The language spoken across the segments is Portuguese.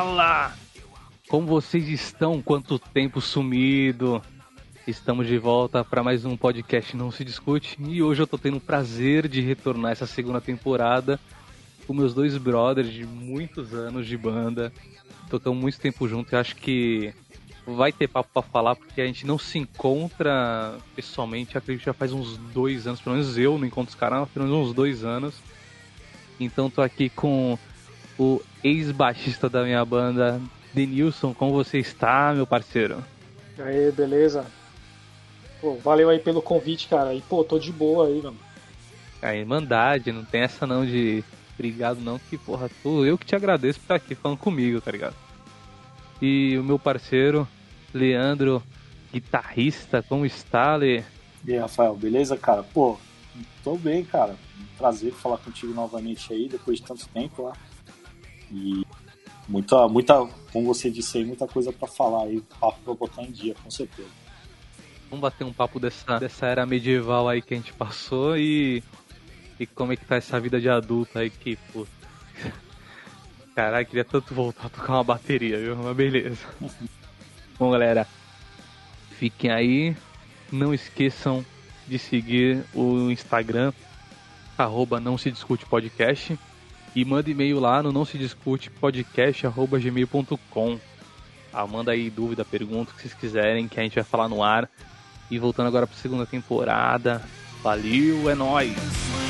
Fala! Como vocês estão? Quanto tempo sumido? Estamos de volta para mais um podcast Não Se Discute e hoje eu tô tendo o prazer de retornar essa segunda temporada com meus dois brothers de muitos anos de banda. Tocamos muito tempo junto e acho que vai ter papo pra falar porque a gente não se encontra pessoalmente, acredito que já faz uns dois anos, pelo menos eu não encontro os caras, pelo menos uns dois anos. Então tô aqui com o ex-baixista da minha banda, Denilson. Como você está, meu parceiro? E aí, beleza? Pô, valeu aí pelo convite, cara. E, pô, tô de boa aí, mano. A Irmandade, não tem essa não de obrigado não, que, porra, tô, eu que te agradeço por estar aqui falando comigo, tá ligado? E o meu parceiro, Leandro, guitarrista, como está, Le? E aí, Rafael, beleza, cara? Pô, tô bem, cara. prazer falar contigo novamente aí, depois de tanto tempo lá. E muita, muita, como você disse aí, muita coisa para falar aí, papo pra botar em dia, com certeza. Vamos bater um papo dessa, dessa era medieval aí que a gente passou e, e como é que tá essa vida de adulto aí que, pô. Caralho, queria tanto voltar a tocar uma bateria, viu? Mas beleza. Bom, galera, fiquem aí. Não esqueçam de seguir o Instagram, arroba não se discute podcast. E manda e-mail lá no não se discute podcast arroba gmail.com. Ah, manda aí dúvida, pergunta, o que vocês quiserem, que a gente vai falar no ar. E voltando agora para segunda temporada. Valeu, é nóis!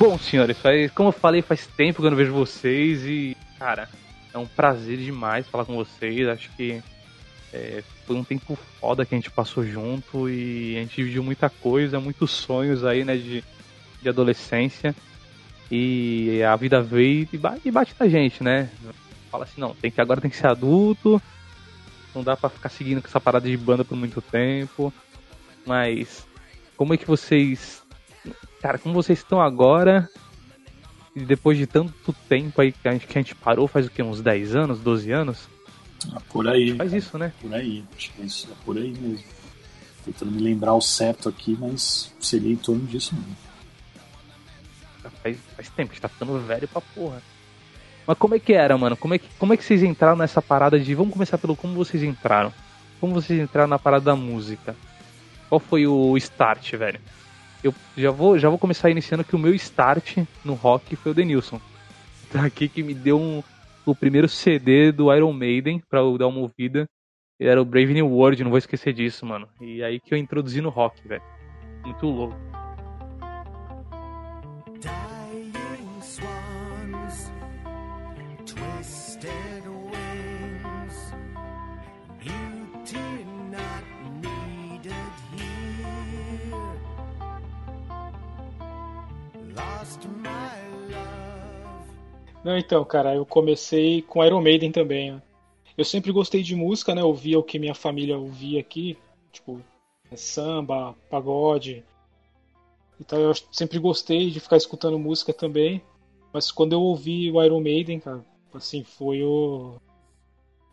Bom, senhores, faz, como eu falei, faz tempo que eu não vejo vocês e, cara, é um prazer demais falar com vocês. Acho que é, foi um tempo foda que a gente passou junto e a gente dividiu muita coisa, muitos sonhos aí, né, de, de adolescência. E a vida veio e bate, e bate na gente, né? Fala assim, não, tem que, agora tem que ser adulto, não dá para ficar seguindo com essa parada de banda por muito tempo. Mas como é que vocês Cara, como vocês estão agora, e depois de tanto tempo aí que a gente, que a gente parou, faz o quê? Uns 10 anos, 12 anos? Ah, por aí. Faz isso, né? Por aí, acho que é, isso, é por aí mesmo. Tentando me lembrar o certo aqui, mas seria em torno disso mesmo. Faz, faz tempo, a gente tá ficando velho pra porra. Mas como é que era, mano? Como é que, como é que vocês entraram nessa parada de. Vamos começar pelo como vocês entraram. Como vocês entraram na parada da música? Qual foi o start, velho? Eu já vou, já vou começar iniciando que o meu start no rock foi o Denilson. Daqui que me deu um, o primeiro CD do Iron Maiden pra eu dar uma ouvida. Era o Brave New World, não vou esquecer disso, mano. E aí que eu introduzi no rock, velho. Muito louco. Não, então, cara, eu comecei com Iron Maiden também. Né? Eu sempre gostei de música, né? Ouvia o que minha família ouvia aqui, tipo samba, pagode. Então eu sempre gostei de ficar escutando música também. Mas quando eu ouvi o Iron Maiden, cara, assim, foi o.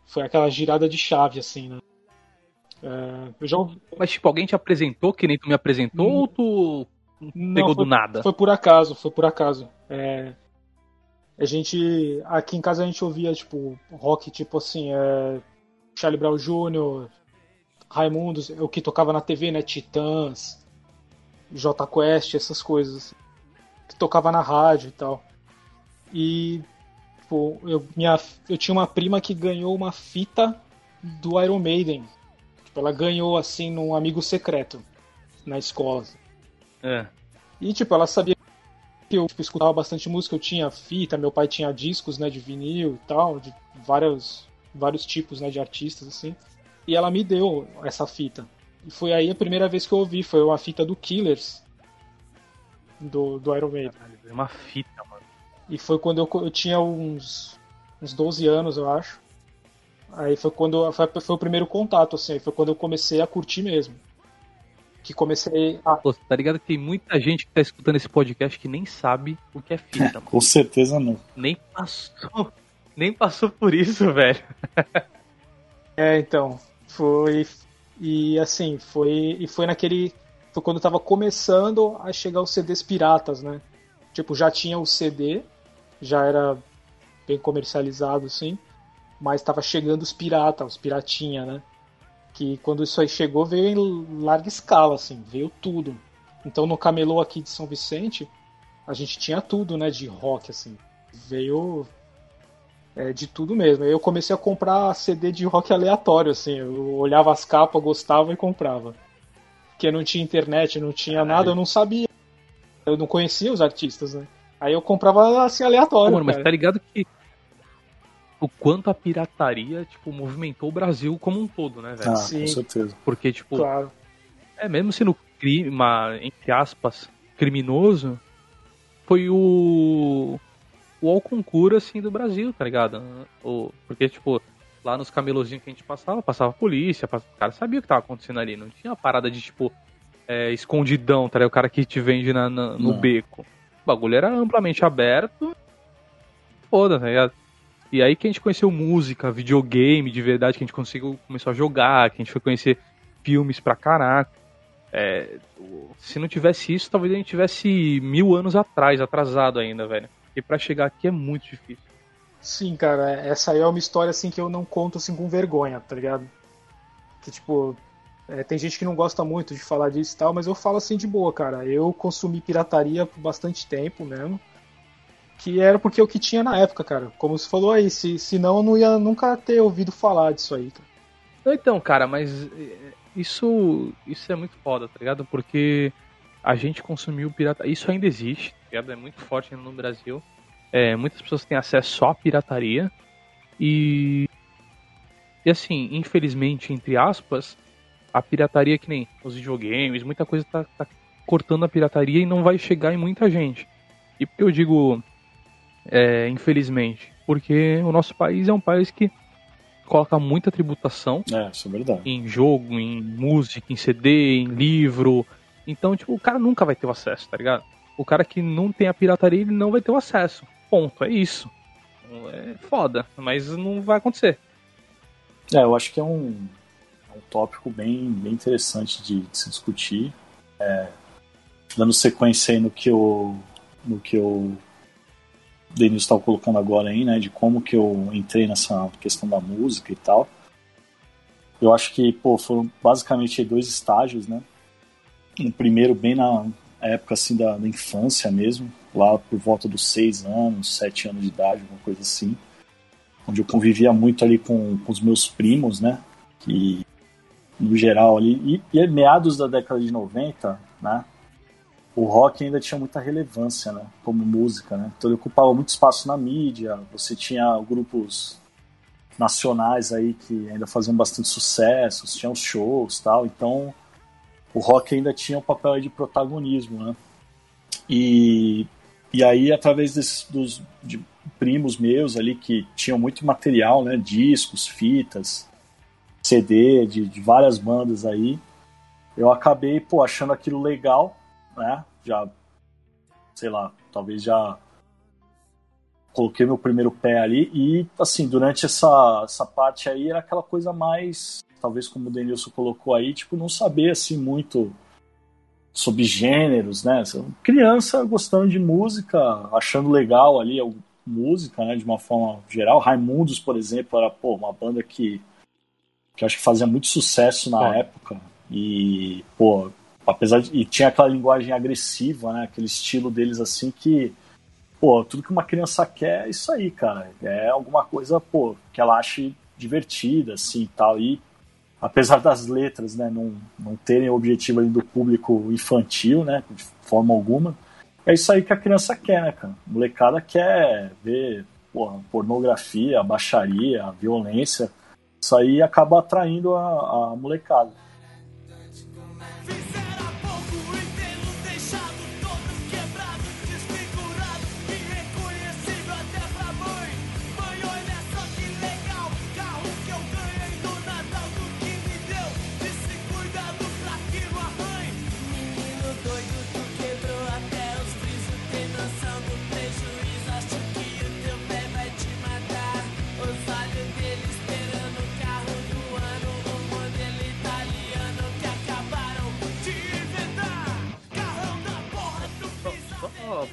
Foi aquela girada de chave, assim, né? É, eu já ouvi... Mas, tipo, alguém te apresentou que nem tu me apresentou hum... ou tu não, pegou foi, do nada? Foi por acaso, foi por acaso. É, a gente. Aqui em casa a gente ouvia, tipo, rock tipo assim, é, Charlie Brown Jr., Raimundos, o que tocava na TV, né? Titãs, J Quest, essas coisas. Que tocava na rádio e tal. E tipo, eu, minha, eu tinha uma prima que ganhou uma fita do Iron Maiden. Tipo, ela ganhou assim num amigo secreto na escola. É. E tipo, ela sabia que eu tipo, escutava bastante música, eu tinha fita, meu pai tinha discos, né, de vinil e tal, de vários, vários tipos, né, de artistas, assim. E ela me deu essa fita. E foi aí a primeira vez que eu ouvi, foi uma fita do Killers, do, do Iron Maiden. Uma fita, mano. E foi quando eu, eu tinha uns, uns 12 anos, eu acho. Aí foi quando foi, foi o primeiro contato, assim, foi quando eu comecei a curtir mesmo. Que comecei a. Pô, tá ligado que tem muita gente que tá escutando esse podcast que nem sabe o que é fita, mano. Com certeza não. Nem passou. Nem passou por isso, velho. É, então. Foi. E assim, foi. E foi naquele. Foi quando tava começando a chegar os CDs piratas, né? Tipo, já tinha o CD, já era bem comercializado, assim. Mas tava chegando os piratas, os piratinha, né? Que quando isso aí chegou, veio em larga escala, assim, veio tudo. Então no camelô aqui de São Vicente, a gente tinha tudo, né, de rock, assim. Veio é, de tudo mesmo. Aí eu comecei a comprar CD de rock aleatório, assim. Eu olhava as capas, gostava e comprava. Porque não tinha internet, não tinha Caralho. nada, eu não sabia. Eu não conhecia os artistas, né? Aí eu comprava assim aleatório. Pô, mano, mas tá ligado que o quanto a pirataria, tipo, movimentou o Brasil como um todo, né, velho? Ah, Sim. com certeza. Porque, tipo, Claro. é mesmo sendo crime, uma, entre aspas, criminoso, foi o o ao concurso, assim, do Brasil, tá ligado? O, porque, tipo, lá nos camelozinhos que a gente passava, passava a polícia, pass- o cara sabia o que tava acontecendo ali, não tinha parada de, tipo, é, escondidão, tá ligado? O cara que te vende na, na- no Não. beco. O bagulho era amplamente aberto, foda, tá ligado? E aí que a gente conheceu música, videogame de verdade, que a gente conseguiu, começou a jogar, que a gente foi conhecer filmes pra caraca. É, se não tivesse isso, talvez a gente tivesse mil anos atrás, atrasado ainda, velho. E pra chegar aqui é muito difícil. Sim, cara, essa aí é uma história assim que eu não conto assim com vergonha, tá ligado? Que tipo, é, tem gente que não gosta muito de falar disso e tal, mas eu falo assim de boa, cara. Eu consumi pirataria por bastante tempo mesmo. Que era porque é o que tinha na época, cara. Como você falou aí, se, senão eu não ia nunca ter ouvido falar disso aí, cara. Então, cara, mas é, isso, isso é muito foda, tá ligado? Porque a gente consumiu pirata. Isso ainda existe, tá ligado? É muito forte no Brasil. É, muitas pessoas têm acesso só à pirataria. E. E assim, infelizmente, entre aspas, a pirataria que nem os videogames, muita coisa tá, tá cortando a pirataria e não vai chegar em muita gente. E por que eu digo é, infelizmente? Porque o nosso país é um país que coloca muita tributação É, é em jogo, em música, em CD, em livro. Então, tipo, o cara nunca vai ter o acesso, tá ligado? O cara que não tem a pirataria, ele não vai ter o acesso. Ponto, é isso. É foda, mas não vai acontecer. É, eu acho que é um, é um tópico bem, bem interessante de, de se discutir. É, dando sequência aí no que eu, no que eu Denis estava colocando agora aí, né, de como que eu entrei nessa questão da música e tal. Eu acho que, pô, foram basicamente dois estágios, né? Um primeiro bem na época assim da, da infância mesmo, lá por volta dos seis anos, sete anos de idade, alguma coisa assim onde eu convivia muito ali com, com os meus primos, né? Que, no geral, ali. E, e meados da década de 90, né? O rock ainda tinha muita relevância, né? Como música, né? Então ele ocupava muito espaço na mídia. Você tinha grupos nacionais aí que ainda faziam bastante sucesso, tinham shows tal. Então o rock ainda tinha um papel de protagonismo, né? E, e aí, através desses, dos, de primos meus ali que tinham muito material, né? Discos, fitas, CD de, de várias bandas aí. Eu acabei, pô, achando aquilo legal, né? Já, sei lá, talvez já coloquei meu primeiro pé ali e, assim, durante essa, essa parte aí era aquela coisa mais, talvez como o Denilson colocou aí, tipo, não saber, assim, muito sobre gêneros, né? Criança gostando de música, achando legal ali a música, né? De uma forma geral. Raimundos, por exemplo, era, pô, uma banda que, que acho que fazia muito sucesso na É. época e, pô, apesar de... E tinha aquela linguagem agressiva, né? Aquele estilo deles, assim, que pô, tudo que uma criança quer é isso aí, cara. É alguma coisa, pô, que ela ache divertida, assim, e tal. E apesar das letras, né, não, não terem o objetivo ali do público infantil, né, de forma alguma, é isso aí que a criança quer, né, cara. A molecada quer ver, porra, pornografia, baixaria, violência. Isso aí acaba atraindo a, a molecada.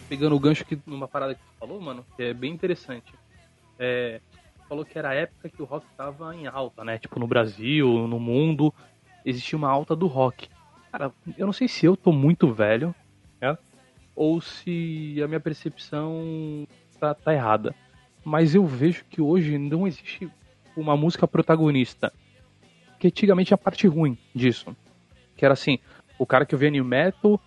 Pegando o gancho aqui numa parada que tu falou, mano, que é bem interessante. É, falou que era a época que o rock tava em alta, né? Tipo, no Brasil, no mundo, existia uma alta do rock. Cara, eu não sei se eu tô muito velho, né? Ou se a minha percepção tá, tá errada. Mas eu vejo que hoje não existe uma música protagonista. Que antigamente é a parte ruim disso. Que era assim, o cara que ouvia new metal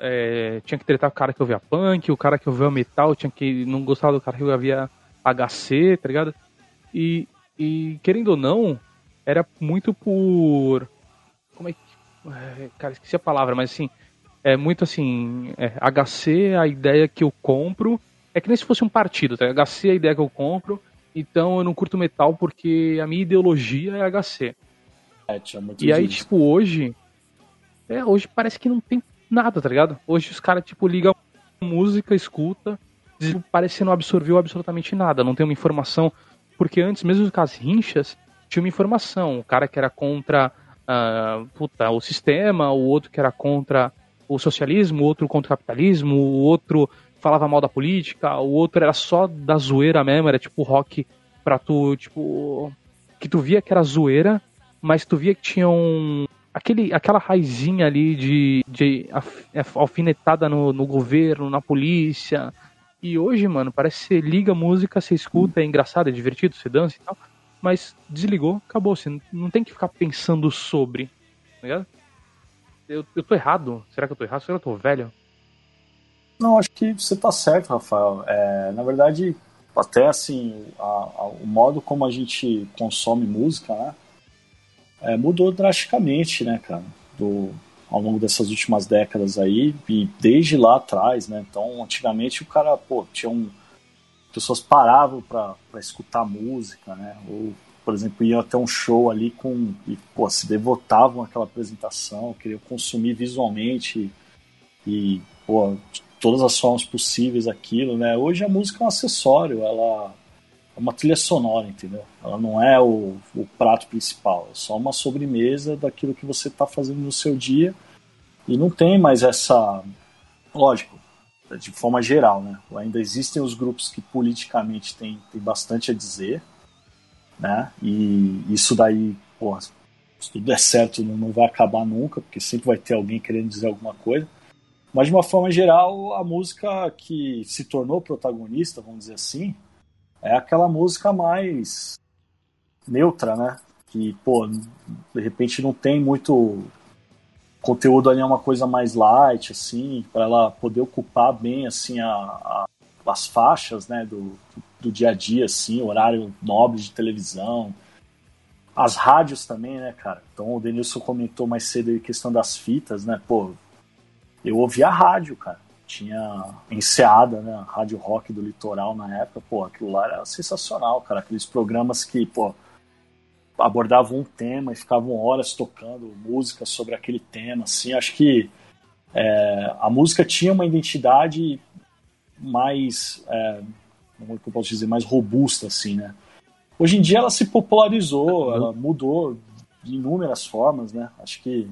é, tinha que tretar com o cara que ouvia punk, o cara que ouvia metal tinha que não gostar do cara que ouvia HC, tá ligado? E, e querendo ou não, era muito por. Como é que. é, Cara, esqueci a palavra, mas assim. É muito assim. é, HC, a ideia que eu compro. É que nem se fosse um partido, tá? HC é a ideia que eu compro. Então eu não curto metal porque a minha ideologia é HC. É, E aí, disso. tipo, hoje. É, hoje parece que não tem nada, tá ligado? Hoje os caras, tipo, ligam música, escuta, tipo, parece que não absorveu absolutamente nada, não tem uma informação. Porque antes, mesmo com as rinchas, tinha uma informação. O cara que era contra ah, puta, o sistema, o outro que era contra o socialismo, o outro contra o capitalismo, o outro falava mal da política, o outro era só da zoeira mesmo, era tipo rock pra tu, tipo. Que tu via que era zoeira, mas tu via que tinha um. Aquele, aquela raizinha ali de, de alfinetada no, no governo, na polícia. E hoje, mano, parece que você liga a música, você escuta, é engraçado, é divertido, você dança e tal. Mas desligou, acabou. Você não- não tem que ficar pensando sobre. Tá ligado? Eu, eu tô errado? Será que eu tô errado? Será que eu tô velho? Não, acho que você tá certo, Rafael. É, na verdade, até assim, a- a- o modo como a gente consome música, né? É, mudou drasticamente, né, cara? Do, ao longo dessas últimas décadas aí, e desde lá atrás, né? Então, antigamente o cara, pô, tinha um. Pessoas paravam pra escutar música, né? Ou, por exemplo, iam até um show ali com. E, pô, se devotavam àquela apresentação, queriam consumir visualmente e, pô, todas as formas possíveis aquilo, né? Hoje a música é um acessório, ela uma trilha sonora, entendeu? Ela não é o, o prato principal, é só uma sobremesa daquilo que você está fazendo no seu dia e não tem mais essa. Lógico, de forma geral, né? Ainda existem os grupos que politicamente têm, têm bastante a dizer, né? E isso daí, se tudo der certo, não, não vai acabar nunca, porque sempre vai ter alguém querendo dizer alguma coisa. Mas de uma forma geral, a música que se tornou protagonista, vamos dizer assim, é aquela música mais neutra, né? Que, pô, de repente não tem muito conteúdo ali, é uma coisa mais light, assim, para ela poder ocupar bem, assim, a, a- as faixas, né, do, do dia a dia, assim, horário nobre de televisão. As rádios também, né, cara? Então o Denilson comentou mais cedo aí a questão das fitas, né? Pô, eu ouvia a rádio, cara. Tinha enseada, né? a Rádio Rock do Litoral na época. Pô, aquilo lá era sensacional, cara. Aqueles programas que, pô, abordavam um tema e ficavam horas tocando música sobre aquele tema, assim. Acho que é, a música tinha uma identidade mais, é, como é eu posso dizer, mais robusta, assim, né? Hoje em dia ela se popularizou, ela mudou de inúmeras formas, né? Acho que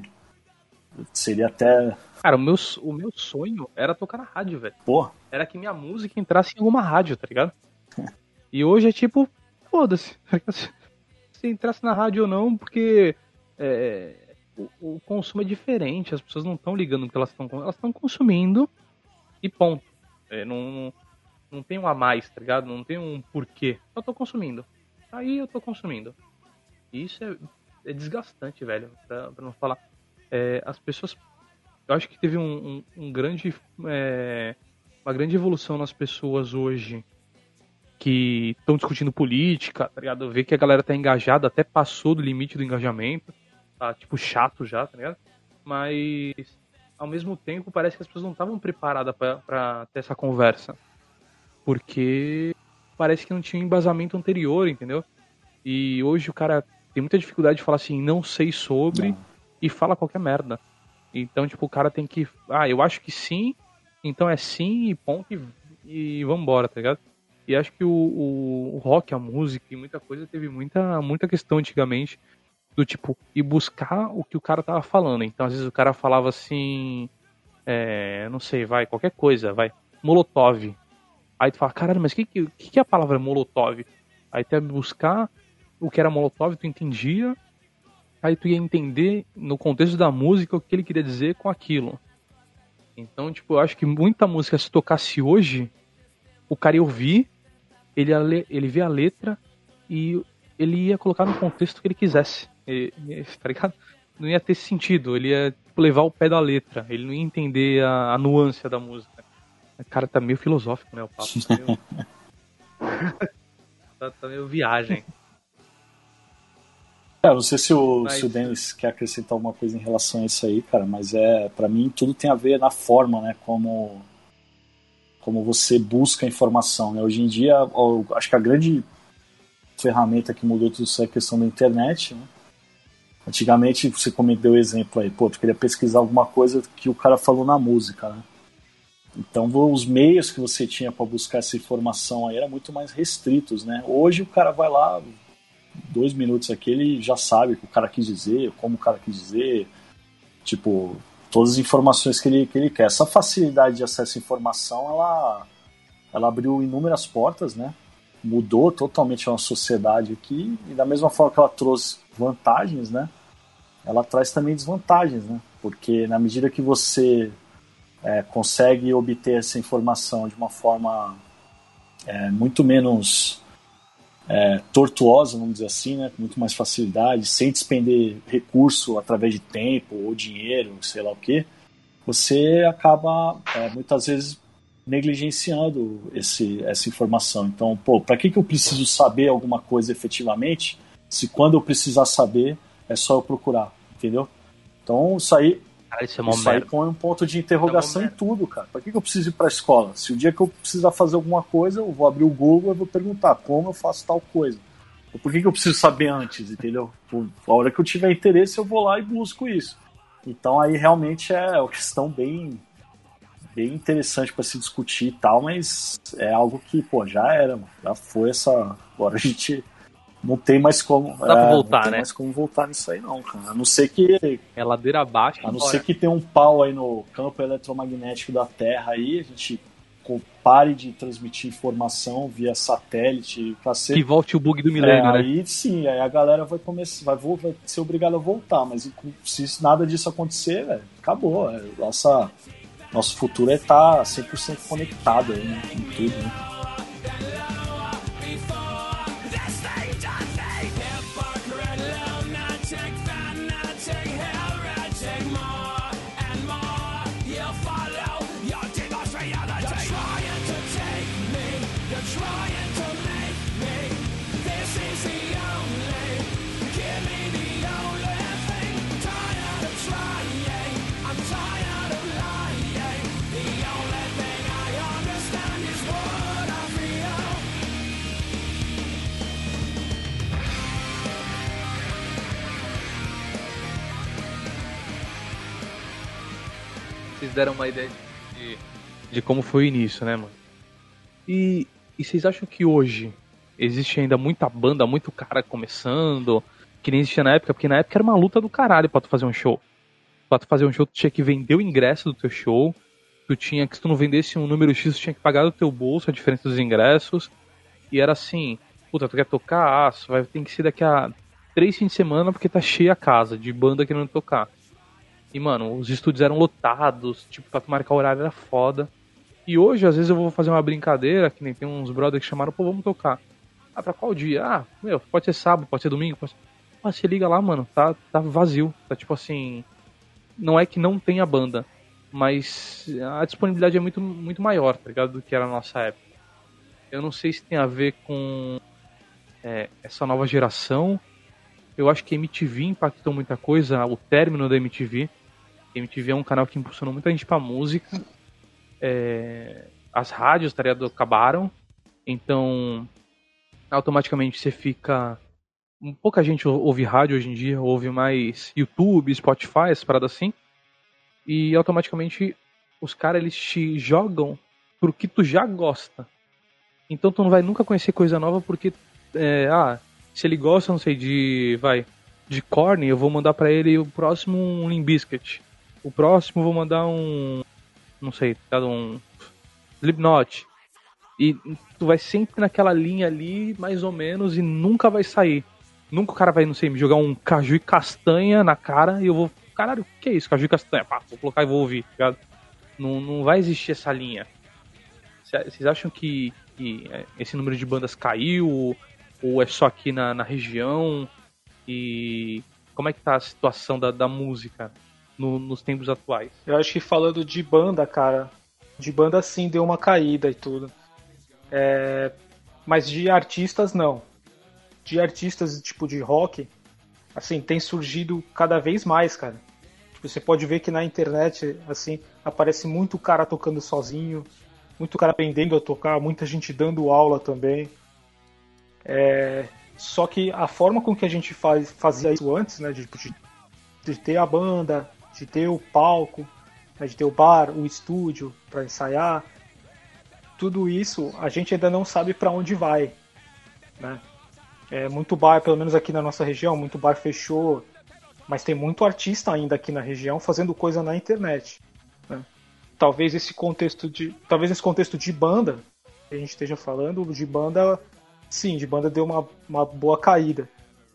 seria até, Cara, o meu, o meu sonho era tocar na rádio, velho. pô, Era que minha música entrasse em alguma rádio, tá ligado? E hoje é tipo, foda-se. tá? Se entrasse na rádio ou não, porque é, o, o consumo é diferente. As pessoas não estão ligando no que elas estão Elas estão consumindo e ponto. É, não, não tem um a mais, tá ligado? Não tem um porquê. Só tô consumindo. Aí eu tô consumindo. E isso é, é desgastante, velho. Pra, pra não falar. É, as pessoas. Eu acho que teve um, um, um grande. é, uma grande evolução nas pessoas hoje que estão discutindo política, tá ligado? Ver que a galera tá engajada, até passou do limite do engajamento, tá tipo chato já, tá ligado? Mas ao mesmo tempo parece que as pessoas não estavam preparadas pra- pra ter essa conversa. Porque parece que não tinha um embasamento anterior, entendeu? E hoje o cara tem muita dificuldade de falar assim, não sei sobre, Não. e fala qualquer merda. Então, tipo, o cara tem que. Ah, eu acho que sim, então é sim e ponto e, e vambora, tá ligado? E acho que o, o, o rock, a música e muita coisa teve muita, muita questão antigamente do tipo, ir buscar o que o cara tava falando. Então, às vezes o cara falava assim. É, não sei, vai, qualquer coisa, vai. Molotov. Aí tu fala, caralho, mas o que, que, que é a palavra Molotov? Aí tu ia buscar o que era Molotov, tu entendia, aí tu ia entender no contexto da música o que ele queria dizer com aquilo. Então, tipo, eu acho que muita música se tocasse hoje, o cara ia ouvir, ele ia, ler, ele vê a letra e ele ia colocar no contexto que ele quisesse. E, e, tá ligado? Não ia ter sentido, ele ia tipo, levar o pé da letra, ele não ia entender a, a nuance da música. O cara tá meio filosófico, né, o papo. Tá meio, tá, tá meio viagem. É, não sei se o, Mas- se o Denis quer acrescentar alguma coisa em relação a isso aí, cara, mas é, para mim tudo tem a ver na forma, né, como como você busca a informação, né? Hoje em dia, acho que a grande ferramenta que mudou tudo isso é a questão da internet, né? Antigamente, você comentou o exemplo aí, pô, tu queria pesquisar alguma coisa que o cara falou na música, né? Então, os meios que você tinha para buscar essa informação aí eram muito mais restritos, né? Hoje o cara vai lá, dois minutos aqui, ele já sabe o que o cara quis dizer, como o cara quis dizer, tipo, todas as informações que ele, que ele quer. Essa facilidade de acesso à informação, ela, ela abriu inúmeras portas, né? Mudou totalmente a nossa sociedade aqui, e da mesma forma que ela trouxe vantagens, né? Ela traz também desvantagens, né? Porque na medida que você é, consegue obter essa informação de uma forma é, muito menos é, tortuosa, vamos dizer assim, né, com muito mais facilidade, sem despender recurso através de tempo ou dinheiro, sei lá o que, você acaba é, muitas vezes negligenciando esse, essa informação. Então, pô, para que, que eu preciso saber alguma coisa efetivamente se quando eu precisar saber é só eu procurar, entendeu? Então, isso aí, Cara, isso é isso aí põe um ponto de interrogação É em tudo, cara. Pra que, que eu preciso ir pra escola? Se o dia que eu precisar fazer alguma coisa, eu vou abrir o Google e vou perguntar como eu faço tal coisa. Ou por que, que eu preciso saber antes, entendeu? Por, a hora que eu tiver interesse, eu vou lá e busco isso. Então aí realmente é uma questão bem, bem interessante para se discutir e tal, mas é algo que, pô, já era, mano. já foi essa. Agora a gente não tem mais como. Dá pra é, voltar, não tem né? mais como voltar nisso aí, não, cara. A não ser que É ladeira abaixo. a não ser que tenha um pau aí no campo eletromagnético da Terra aí, a gente pare de transmitir informação via satélite, Que cacete. volte o bug do É, milênio, né? aí sim, aí a galera vai começar, vai, vai ser obrigada a voltar, mas se nada disso acontecer, velho, acabou. é, nossa, nosso futuro é estar 100% conectado aí, né, com tudo, né? Vocês deram uma ideia de, de como foi o início, né, mano? E, e vocês acham que hoje existe ainda muita banda, muito cara começando, que nem existia na época? Porque na época era uma luta do caralho pra tu fazer um show. Pra tu fazer um show, tu tinha que vender o ingresso do teu show. Tu tinha que, se tu não vendesse um número X, tu tinha que pagar do teu bolso a diferença dos ingressos. E era assim, puta, tu quer tocar? Ah, vai ter que ser daqui a três fins de semana porque tá cheia a casa de banda querendo tocar. E, mano, os estúdios eram lotados, tipo, pra marcar horário era foda. E hoje, às vezes, eu vou fazer uma brincadeira, que nem tem uns brothers que chamaram, pô, vamos tocar. Ah, pra qual dia? Ah, meu, pode ser sábado, pode ser domingo, pode ser... Ah, você liga lá, mano, tá, tá vazio. Tá tipo assim. Não é que não tenha banda, mas a disponibilidade é muito, muito maior, tá ligado? Do que era na nossa época. Eu não sei se tem a ver com é, essa nova geração. Eu acho que a MTV impactou muita coisa, o término da MTV. MTV é um canal que impulsionou muita gente pra música. É, as rádios, tá ligado, acabaram. Então, automaticamente você fica. Pouca gente ou- ouve rádio hoje em dia, ouve mais YouTube, Spotify, essas paradas assim. E automaticamente os caras eles te jogam pro que tu já gosta. Então tu não vai nunca conhecer coisa nova porque, é, ah, se ele gosta, não sei, de, vai, de corne, eu vou mandar pra ele o próximo um Bizkit. O próximo vou mandar um, não sei, tá, um Slipknot. E tu vai sempre naquela linha ali, mais ou menos, e nunca vai sair. Nunca o cara vai, não sei, me jogar um caju e castanha na cara e eu vou. Caralho, o que é isso? Caju e castanha? Pá, vou colocar e vou ouvir, tá ligado? Não, não vai existir essa linha. Cê- Vocês acham que, que é, esse número de bandas caiu? Ou é só aqui na, na região? E como é que tá a situação da, da música no- nos tempos atuais? Eu acho que falando de banda, cara, de banda sim deu uma caída e tudo. É, mas de artistas não. De artistas tipo de rock, assim, tem surgido cada vez mais, cara. Tipo, você pode ver que na internet, assim, aparece muito cara tocando sozinho, muito cara aprendendo a tocar, muita gente dando aula também. É, só que a forma com que a gente faz, fazia isso antes, né, de, de, de ter a banda, de ter o palco, né, de ter o bar, o estúdio para ensaiar, tudo isso a gente ainda não sabe para onde vai, né? É, muito bar, pelo menos aqui na nossa região, muito bar fechou, mas tem muito artista ainda aqui na região fazendo coisa na internet. né? Talvez esse contexto de, talvez esse contexto de banda que a gente esteja falando, de banda, sim, de banda deu uma, uma boa caída.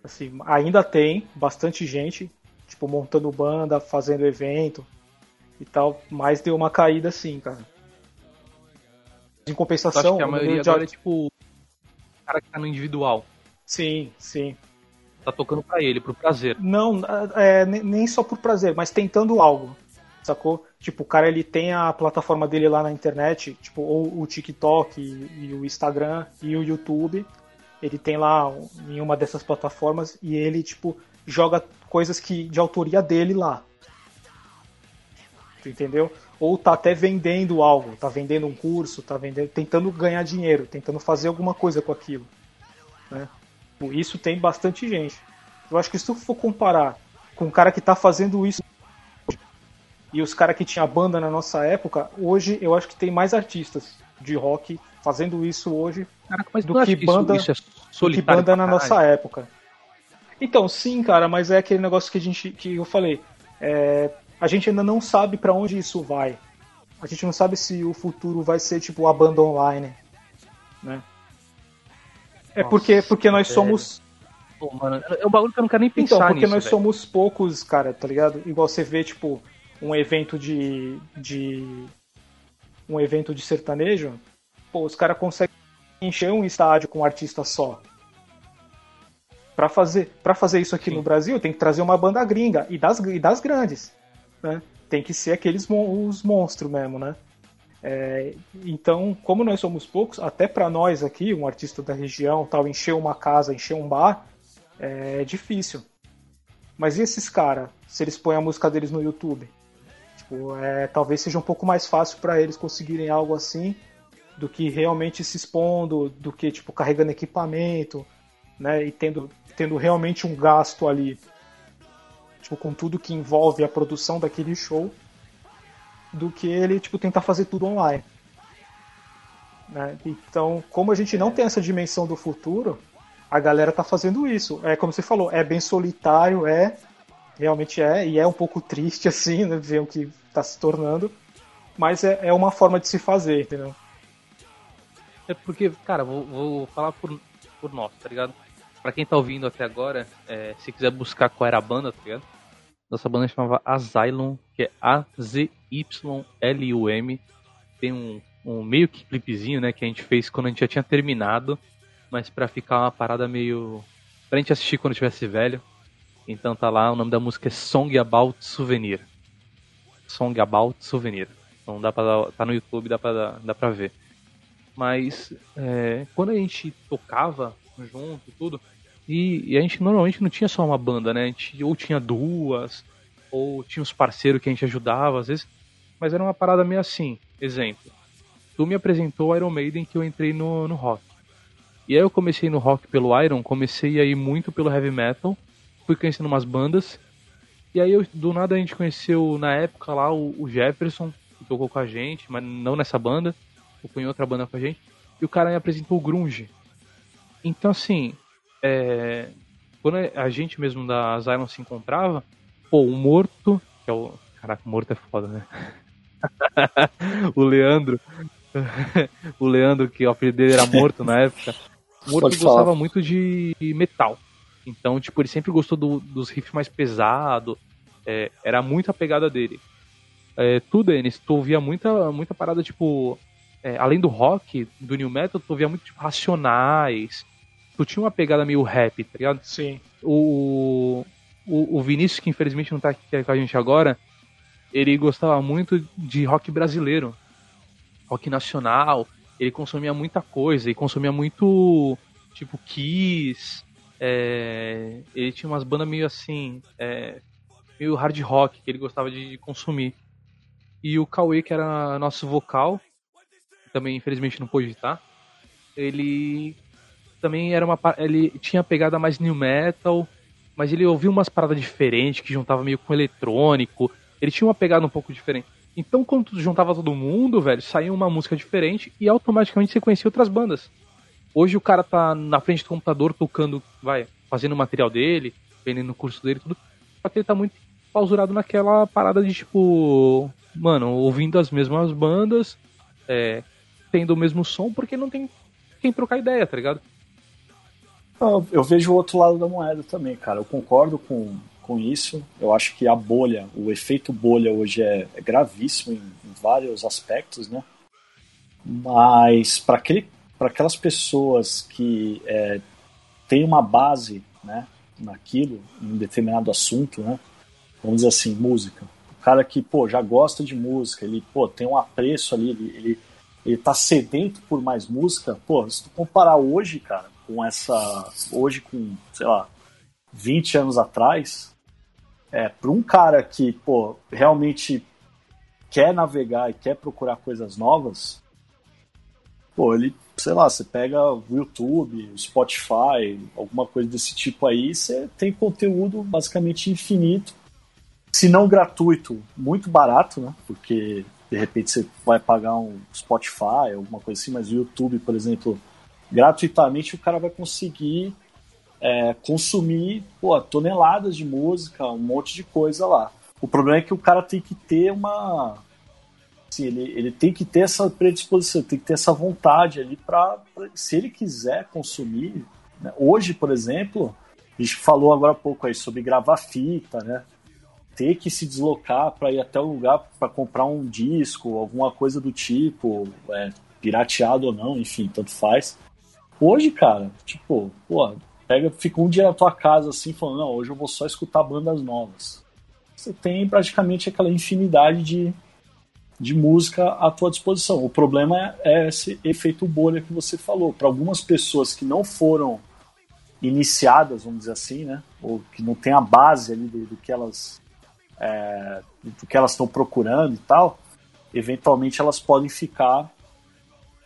Assim, ainda tem bastante gente, tipo montando banda, fazendo evento e tal, mas deu uma caída sim, cara. Em compensação, que a maioria de agora é tipo. O cara que tá no individual. sim, sim. Tá tocando pra ele, pro prazer. Não, é, ne- nem só por prazer, mas tentando algo, sacou? Tipo, o cara ele tem a plataforma dele lá na internet, tipo, ou o TikTok e, e o Instagram e o YouTube. Ele tem lá em uma dessas plataformas e ele, tipo, joga coisas que de autoria dele lá. Entendeu? Ou tá até vendendo algo, tá vendendo um curso, tá vendendo, tentando ganhar dinheiro, tentando fazer alguma coisa com aquilo. Né? Isso tem bastante gente. Eu acho que se tu for comparar com o cara que tá fazendo isso e os caras que tinha banda na nossa época, hoje eu acho que tem mais artistas de rock fazendo isso hoje Caraca, Do que que isso- banda- isso, é do que banda na caralho? nossa época. Então, sim, cara, mas é aquele negócio que a gente que eu falei. é, a gente ainda não sabe pra onde isso vai. A gente não sabe se o futuro vai ser tipo a banda online, né? É Nossa, porque porque nós velho. somos Pô, mano, é um bagulho que eu não quero nem pensar então, porque nisso, nós velho. somos poucos, cara, tá ligado? Igual você vê, tipo, um evento de. de. um evento de sertanejo, pô, os caras conseguem encher um estádio com um artista só. Pra fazer, pra fazer isso aqui Sim. no Brasil, tem que trazer uma banda gringa e das, e das grandes. Né? Tem que ser aqueles mon- os monstros mesmo, né? É, então, como nós somos poucos, até pra nós aqui, um artista da região, tal, encher uma casa, encher um bar, é difícil. Mas e esses caras, se eles põem a música deles no YouTube? Tipo, é, talvez seja um pouco mais fácil para eles conseguirem algo assim do que realmente se expondo, do que tipo carregando equipamento, né, e tendo tendo realmente um gasto ali, tipo com tudo que envolve a produção daquele show, do que ele tipo tentar fazer tudo online. Né? Então, como a gente não tem essa dimensão do futuro, a galera tá fazendo isso. É como você falou, é bem solitário, é realmente é e é um pouco triste assim, né, ver o que tá se tornando, mas é, é uma forma de se fazer, entendeu? É porque, cara, vou, vou falar por, por nós, tá ligado? Pra quem tá ouvindo até agora, é, se quiser buscar qual era a banda, tá ligado? Nossa banda chamava Asylum, que é A-Z-Y-L-U-M. Tem um, um meio que clipezinho, né, que a gente fez quando a gente já tinha terminado, mas pra ficar uma parada meio. pra gente assistir quando tivesse velho. Então tá lá, o nome da música é Song About Souvenir. Song About Souvenir. Então dá pra tá no YouTube, dá pra, dá pra ver. Mas é, quando a gente tocava junto tudo, e, e a gente normalmente não tinha só uma banda, né? A gente ou tinha duas, ou tinha uns parceiros que a gente ajudava às vezes, mas era uma parada meio assim. Exemplo, tu me apresentou Iron Maiden que eu entrei no, no rock. E aí eu comecei no rock pelo Iron, comecei a ir muito pelo heavy metal, fui conhecendo umas bandas, e aí eu, do nada a gente conheceu na época lá o, o Jefferson, que tocou com a gente, mas não nessa banda, tocou em outra banda com a gente, e o cara me apresentou o Grunge. Então assim, é, quando a gente mesmo da Zion se encontrava, pô, o Morto, que é o. Caraca, o Morto é foda, né? o Leandro, o Leandro, que o apelido dele era morto na época, o Morto Pode falar. gostava muito de metal. Então, tipo, ele sempre gostou do- dos riffs mais pesados. é, era muito a pegada dele. É, tu, Denis, tu ouvia muita, muita parada, tipo. é, além do rock, do new metal, tu ouvia muito, tipo, racionais. Tu tinha uma pegada meio rap, tá ligado? Sim. o, o, o Vinícius, que infelizmente não tá aqui com a gente agora, ele gostava muito de rock brasileiro, rock nacional. Ele consumia muita coisa, ele consumia muito, tipo, Kiss. é, ele tinha umas bandas meio assim, é, meio hard rock que ele gostava de, de consumir. E o Cauê, que era nosso vocal, também infelizmente não pôde estar, ele também era uma ele tinha pegada mais new metal, mas ele ouvia umas paradas diferentes que juntava meio com eletrônico. Ele tinha uma pegada um pouco diferente. Então, quando juntava todo mundo, velho, saía uma música diferente e automaticamente você conhecia outras bandas. Hoje o cara tá na frente do computador tocando, vai, fazendo o material dele, vendendo o curso dele tudo. Só que ele tá muito pausurado naquela parada de tipo, mano, ouvindo as mesmas bandas, é, tendo o mesmo som, porque não tem quem trocar ideia, tá ligado? Eu, eu vejo o outro lado da moeda também, cara. Eu concordo com, com isso. Eu acho que a bolha, o efeito bolha hoje é, é gravíssimo em, em vários aspectos, né? Mas para aquelas pessoas que é, têm uma base, né, naquilo, em determinado assunto, né? Vamos dizer assim, música. O cara que, pô, já gosta de música, ele, pô, tem um apreço ali, ele, ele, ele tá sedento por mais música. Pô, se tu comparar hoje, cara, com essa. Hoje com, sei lá, 20 anos atrás, é, para um cara que, pô, realmente quer navegar e quer procurar coisas novas, pô, ele, sei lá, você pega o YouTube, o Spotify, alguma coisa desse tipo aí, você tem conteúdo basicamente infinito, se não gratuito, muito barato, né? Porque de repente você vai pagar um Spotify, alguma coisa assim, mas o YouTube, por exemplo, gratuitamente o cara vai conseguir é, consumir pô, toneladas de música, um monte de coisa lá. O problema é que o cara tem que ter uma. Assim, ele, ele tem que ter essa predisposição, tem que ter essa vontade ali para. Se ele quiser consumir. né? Hoje, por exemplo, a gente falou agora há pouco aí sobre gravar fita, né? Ter que se deslocar para ir até o lugar para comprar um disco, alguma coisa do tipo, é, pirateado ou não, enfim, tanto faz. Hoje, cara, tipo, pô, pega, fica um dia na tua casa assim, falando, não, hoje eu vou só escutar bandas novas. Você tem praticamente aquela infinidade de, de música à tua disposição. O problema é esse efeito bolha que você falou. Para algumas pessoas que não foram iniciadas, vamos dizer assim, né, ou que não tem a base ali do, do que elas é, do que elas estão procurando e tal, eventualmente elas podem ficar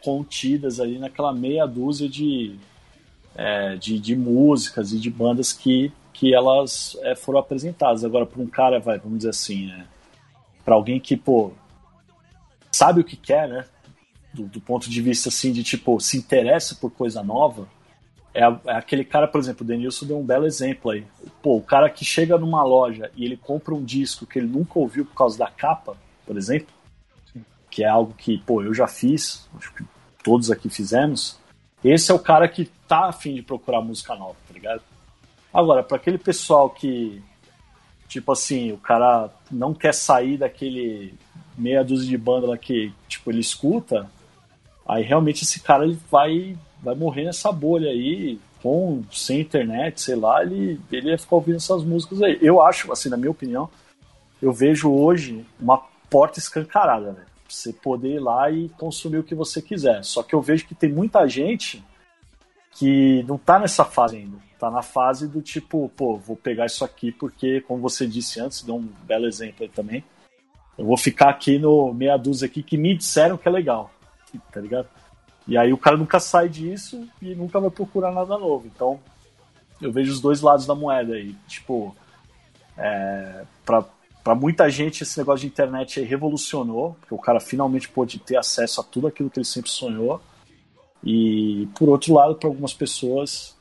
contidas ali naquela meia dúzia de, é, de, de, músicas e de bandas que, que elas é, foram apresentadas. Agora, para um cara, vai, vamos dizer assim, é, para alguém que, pô, sabe o que quer, né? Do, do, ponto de vista, assim, de, tipo, se interessa por coisa nova, é, é aquele cara, por exemplo, o Denilson deu um belo exemplo aí. Pô, o cara que chega numa loja e ele compra um disco que ele nunca ouviu por causa da capa, por exemplo, que é algo que, pô, eu já fiz, acho que todos aqui fizemos. Esse é o cara que tá afim de procurar música nova, tá ligado? Agora, para aquele pessoal que, tipo assim, o cara não quer sair daquele meia dúzia de banda lá que, tipo, ele escuta, aí realmente esse cara ele vai, vai morrer nessa bolha aí, com, sem internet, sei lá, ele, ele ia ficar ouvindo essas músicas aí. Eu acho, assim, na minha opinião, eu vejo hoje uma porta escancarada, velho você poder ir lá e consumir o que você quiser. Só que eu vejo que tem muita gente que não tá nessa fase ainda. Tá na fase do tipo, pô, vou pegar isso aqui porque, como você disse antes, deu um belo exemplo aí também. Eu vou ficar aqui no meia dúzia aqui que me disseram que é legal. Tá ligado? E aí o cara nunca sai disso e nunca vai procurar nada novo. Então, eu vejo os dois lados da moeda aí. Tipo, é, pra, para muita gente esse negócio de internet revolucionou, porque o cara finalmente pôde ter acesso a tudo aquilo que ele sempre sonhou. E por outro lado, para algumas pessoas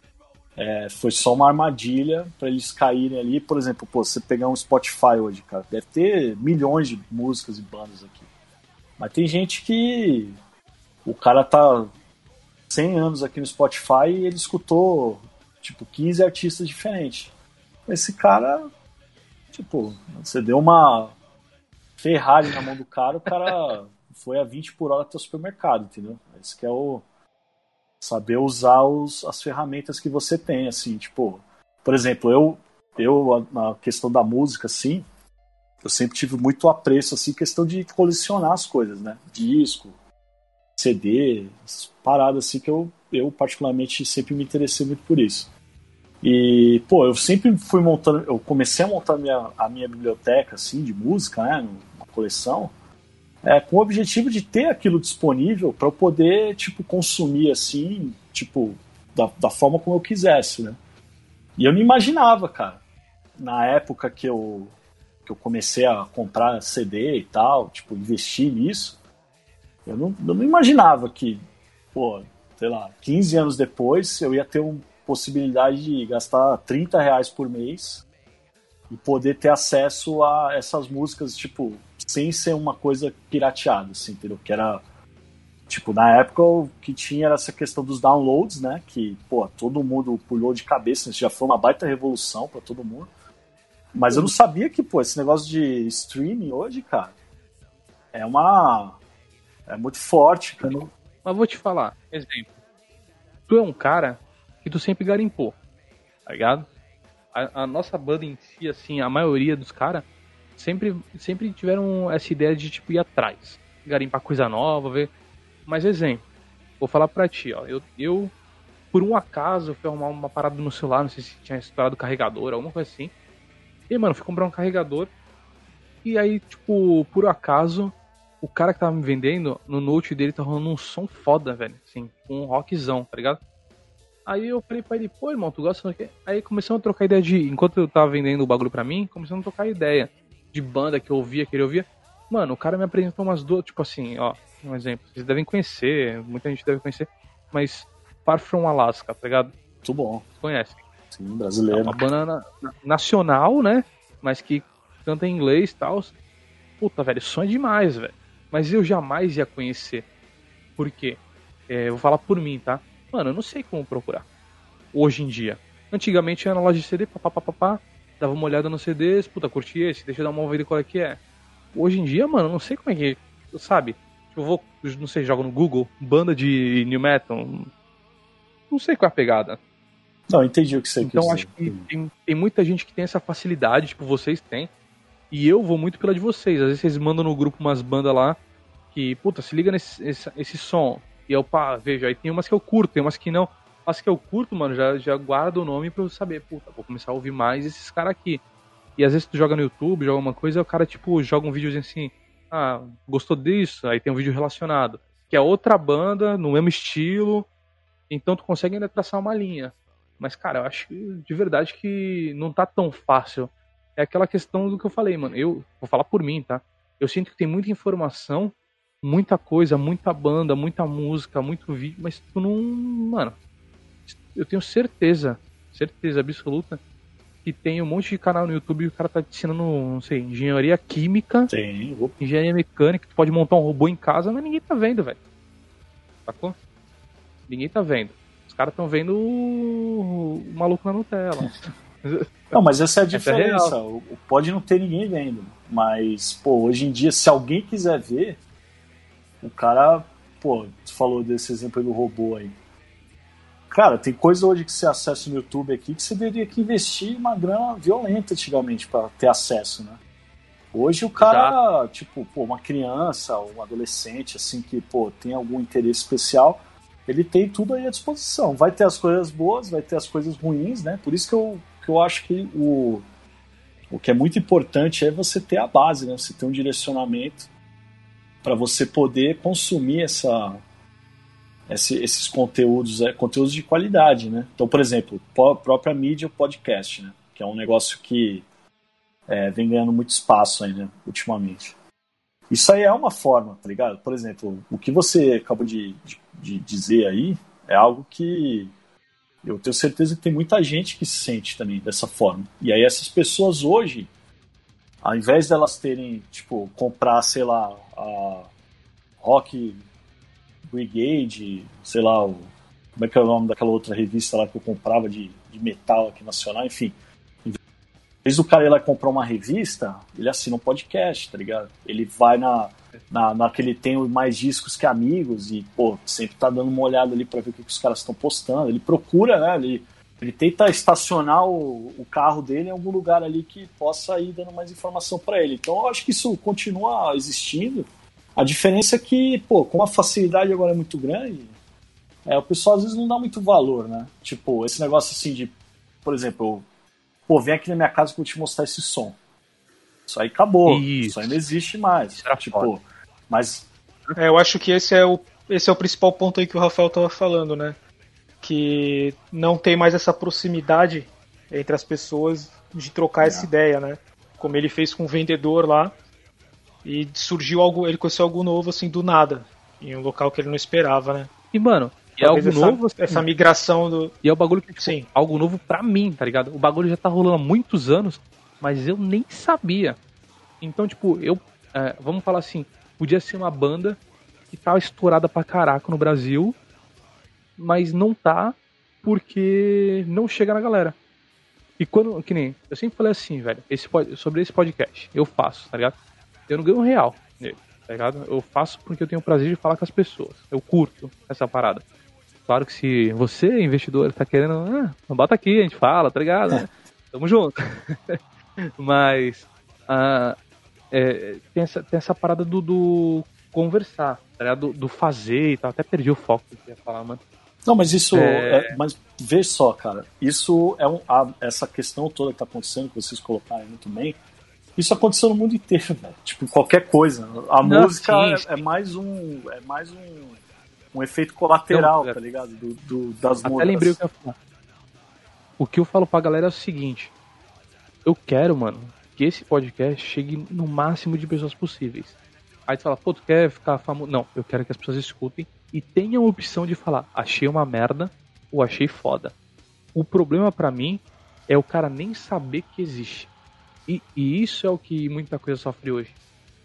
é, foi só uma armadilha para eles caírem ali. Por exemplo, pô, você pegar um Spotify hoje, cara, deve ter milhões de músicas e bandas aqui. Mas tem gente que o cara tá 100 anos aqui no Spotify e ele escutou, tipo, 15 artistas diferentes. Esse cara, tipo, você deu uma Ferrari na mão do cara, o cara foi a 20 por hora até o supermercado, entendeu? Esse que é o saber usar os, as ferramentas que você tem, assim, tipo, por exemplo, eu, eu na questão da música, assim, eu sempre tive muito apreço, assim, questão de colecionar as coisas, né? Disco, CD, paradas assim que eu, eu particularmente sempre me interessei muito por isso. E, pô, eu sempre fui montando, eu comecei a montar minha, a minha biblioteca, assim, de música, né, uma coleção, é, com o objetivo de ter aquilo disponível para eu poder, tipo, consumir, assim, tipo, da, da forma como eu quisesse, né. E eu não imaginava, cara, na época que eu, que eu comecei a comprar CD e tal, tipo, investir nisso, eu não, eu não imaginava que, pô, sei lá, 15 anos depois eu ia ter uma possibilidade de gastar 30 reais por mês e poder ter acesso a essas músicas, tipo, sem ser uma coisa pirateada, assim, entendeu? Que era, tipo, na época o que tinha era essa questão dos downloads, né? Que, pô, todo mundo pulou de cabeça, isso já foi uma baita revolução para todo mundo. Mas eu não sabia que, pô, esse negócio de streaming hoje, cara, é uma é muito forte, cara. Mas vou te falar, exemplo. Tu é um cara que tu sempre garimpou, tá ligado? A, a nossa banda em si, assim, a maioria dos caras sempre, sempre tiveram essa ideia de, tipo, ir atrás. Garimpar coisa nova, ver. Mas, exemplo, vou falar pra ti, ó. Eu, eu por um acaso, fui arrumar uma parada no celular, não sei se tinha estourado o carregador, alguma coisa assim. E, mano, fui comprar um carregador. E aí, tipo, por acaso, o cara que tava me vendendo, no note dele tá rolando um som foda, velho. Assim, um rockzão, tá ligado? Aí eu falei pra ele, pô, irmão, tu gosta do quê? Aí começamos a trocar ideia de. Enquanto eu tava vendendo o bagulho pra mim, começamos a trocar ideia de banda que eu ouvia, que ele ouvia. Mano, o cara me apresentou umas duas, tipo assim, ó, um exemplo. Vocês devem conhecer, muita gente deve conhecer, mas Far From Alaska, tá ligado? Muito bom. Vocês conhecem? Sim, É brasileiro. uma banda na- nacional, né? Mas que canta em inglês e tal. Puta, velho, é demais, velho. Mas eu jamais ia conhecer. Por quê? É, eu vou falar por mim, tá? Mano, eu não sei como procurar. Hoje em dia. Antigamente eu ia na loja de CD, papapá, dava uma olhada nos CDs, puta, curti esse, deixa eu dar uma ouvida qual é que é. Hoje em dia, mano, eu não sei como é que. Sabe? Tipo, eu vou, não sei, jogo no Google, banda de New Metal. Não sei qual é a pegada. Não, entendi o que você Então quis acho dizer. que tem, tem muita gente que tem essa facilidade, tipo, vocês têm. E eu vou muito pela de vocês. Às vezes vocês mandam no grupo umas bandas lá que, puta, se liga nesse esse, esse som. E eu, pá, vejo, aí tem umas que eu curto, tem umas que não. As que eu curto, mano, já, já guardo o nome pra eu saber, puta, vou começar a ouvir mais esses caras aqui. E às vezes tu joga no YouTube, joga uma coisa, o cara, tipo, joga um videozinho assim, ah, gostou disso? Aí tem um vídeo relacionado. Que é outra banda, no mesmo estilo. Então tu consegue ainda traçar uma linha. Mas, cara, eu acho de verdade que não tá tão fácil. É aquela questão do que eu falei, mano. Eu vou falar por mim, tá? Eu sinto que tem muita informação, muita coisa, muita banda, muita música, muito vídeo, mas tu não. Mano, eu tenho certeza, certeza absoluta, que tem um monte de canal no YouTube e o cara tá te ensinando, não sei, engenharia química, vou- engenharia mecânica, tu pode montar um robô em casa, mas ninguém tá vendo, velho. Sacou? Ninguém tá vendo. Os caras estão vendo o... o maluco na Nutella. Não, mas essa é a é diferença. O- Pode não ter ninguém vendo. Mas, pô, hoje em dia, se alguém quiser ver, o cara, pô, tu falou desse exemplo aí do robô aí. Cara, tem coisa hoje que você acessa no YouTube aqui que você teria que investir uma grana violenta antigamente para ter acesso, né? Hoje o cara, tipo, pô, uma criança, um adolescente, assim, que, pô, tem algum interesse especial, ele tem tudo aí à disposição. Vai ter as coisas boas, vai ter as coisas ruins, né? Por isso que eu, que eu acho que o, o que é muito importante é você ter a base, né? Você ter um direcionamento para você poder consumir essa, esse- esses conteúdos, é, conteúdos de qualidade, né? Então, por exemplo, própria mídia, podcast, né? Que é um negócio que é, vem ganhando muito espaço aí, né? Ultimamente. Isso aí é uma forma, tá ligado? Por exemplo, o que você acabou de, de, de dizer aí é algo que eu tenho certeza que tem muita gente que se sente também dessa forma. E aí essas pessoas hoje, ao invés delas terem, tipo, comprar, sei lá, a rock Brigade, sei lá, o, como é que é o nome daquela outra revista lá que eu comprava de, de metal aqui nacional, enfim. Em vez do cara ir lá comprar uma revista, ele assina um podcast, tá ligado? Ele vai na, na, naquele tem mais discos que amigos e, pô, sempre tá dando uma olhada ali pra ver o que, que os caras estão postando. Ele procura, né? Ele, ele tenta estacionar o, o carro dele em algum lugar ali que possa ir dando mais informação para ele. Então eu acho que isso continua existindo. A diferença é que, pô, como a facilidade agora é muito grande, é, o pessoal às vezes não dá muito valor, né? Tipo, esse negócio assim de, por exemplo, pô, vem aqui na minha casa que eu vou te mostrar esse som. Isso aí acabou. Isso. Isso aí não existe mais. Era tipo, foda. mas É, eu acho que esse é o esse é o principal ponto aí que o Rafael tava falando, né? Que não tem mais essa proximidade entre as pessoas de trocar essa Não. ideia, né? Como ele fez com o vendedor lá e surgiu algo, ele conheceu algo novo assim do nada, em um local que ele não esperava, né? E, mano, e é Talvez algo essa, novo. assim, essa migração do E é o bagulho que, tipo, Sim. algo novo pra mim, tá ligado? O bagulho já tá rolando há muitos anos, mas eu nem sabia. Então, tipo, eu. é, vamos falar assim, podia ser uma banda que tá estourada pra caraca no Brasil, mas não tá porque não chega na galera. E quando. Que nem. Eu sempre falei assim, velho, esse, sobre esse podcast, eu faço, tá ligado? Eu não ganho um real nele, tá ligado? Eu faço porque eu tenho o prazer de falar com as pessoas. Eu curto essa parada. Claro que se você, investidor, tá querendo, ah, bota aqui, a gente fala, tá ligado? Tamo junto. Mas ah, é, tem, essa, tem essa parada do, do conversar, tá ligado? Do, do fazer e tal. Até perdi o foco que eu ia falar, mano. Não, mas isso. É. é- mas vê só, cara. Isso é um, a- essa questão toda que tá acontecendo, que vocês colocaram muito bem. Isso aconteceu no mundo inteiro, velho. Tipo, qualquer coisa. A Não, música sim, é, sim. é mais um. É mais um, um efeito colateral, é. tá ligado? Do, do- das Até modas. lembrei o que eu ia falar. O que eu falo pra galera é o seguinte: eu quero, mano, que esse podcast chegue no máximo de pessoas possíveis. Aí tu fala, pô, tu quer ficar famoso? Não, eu quero que as pessoas escutem e tenham a opção de falar, achei uma merda ou achei foda. O problema pra mim é o cara nem saber que existe. E, e isso é o que muita coisa sofre hoje.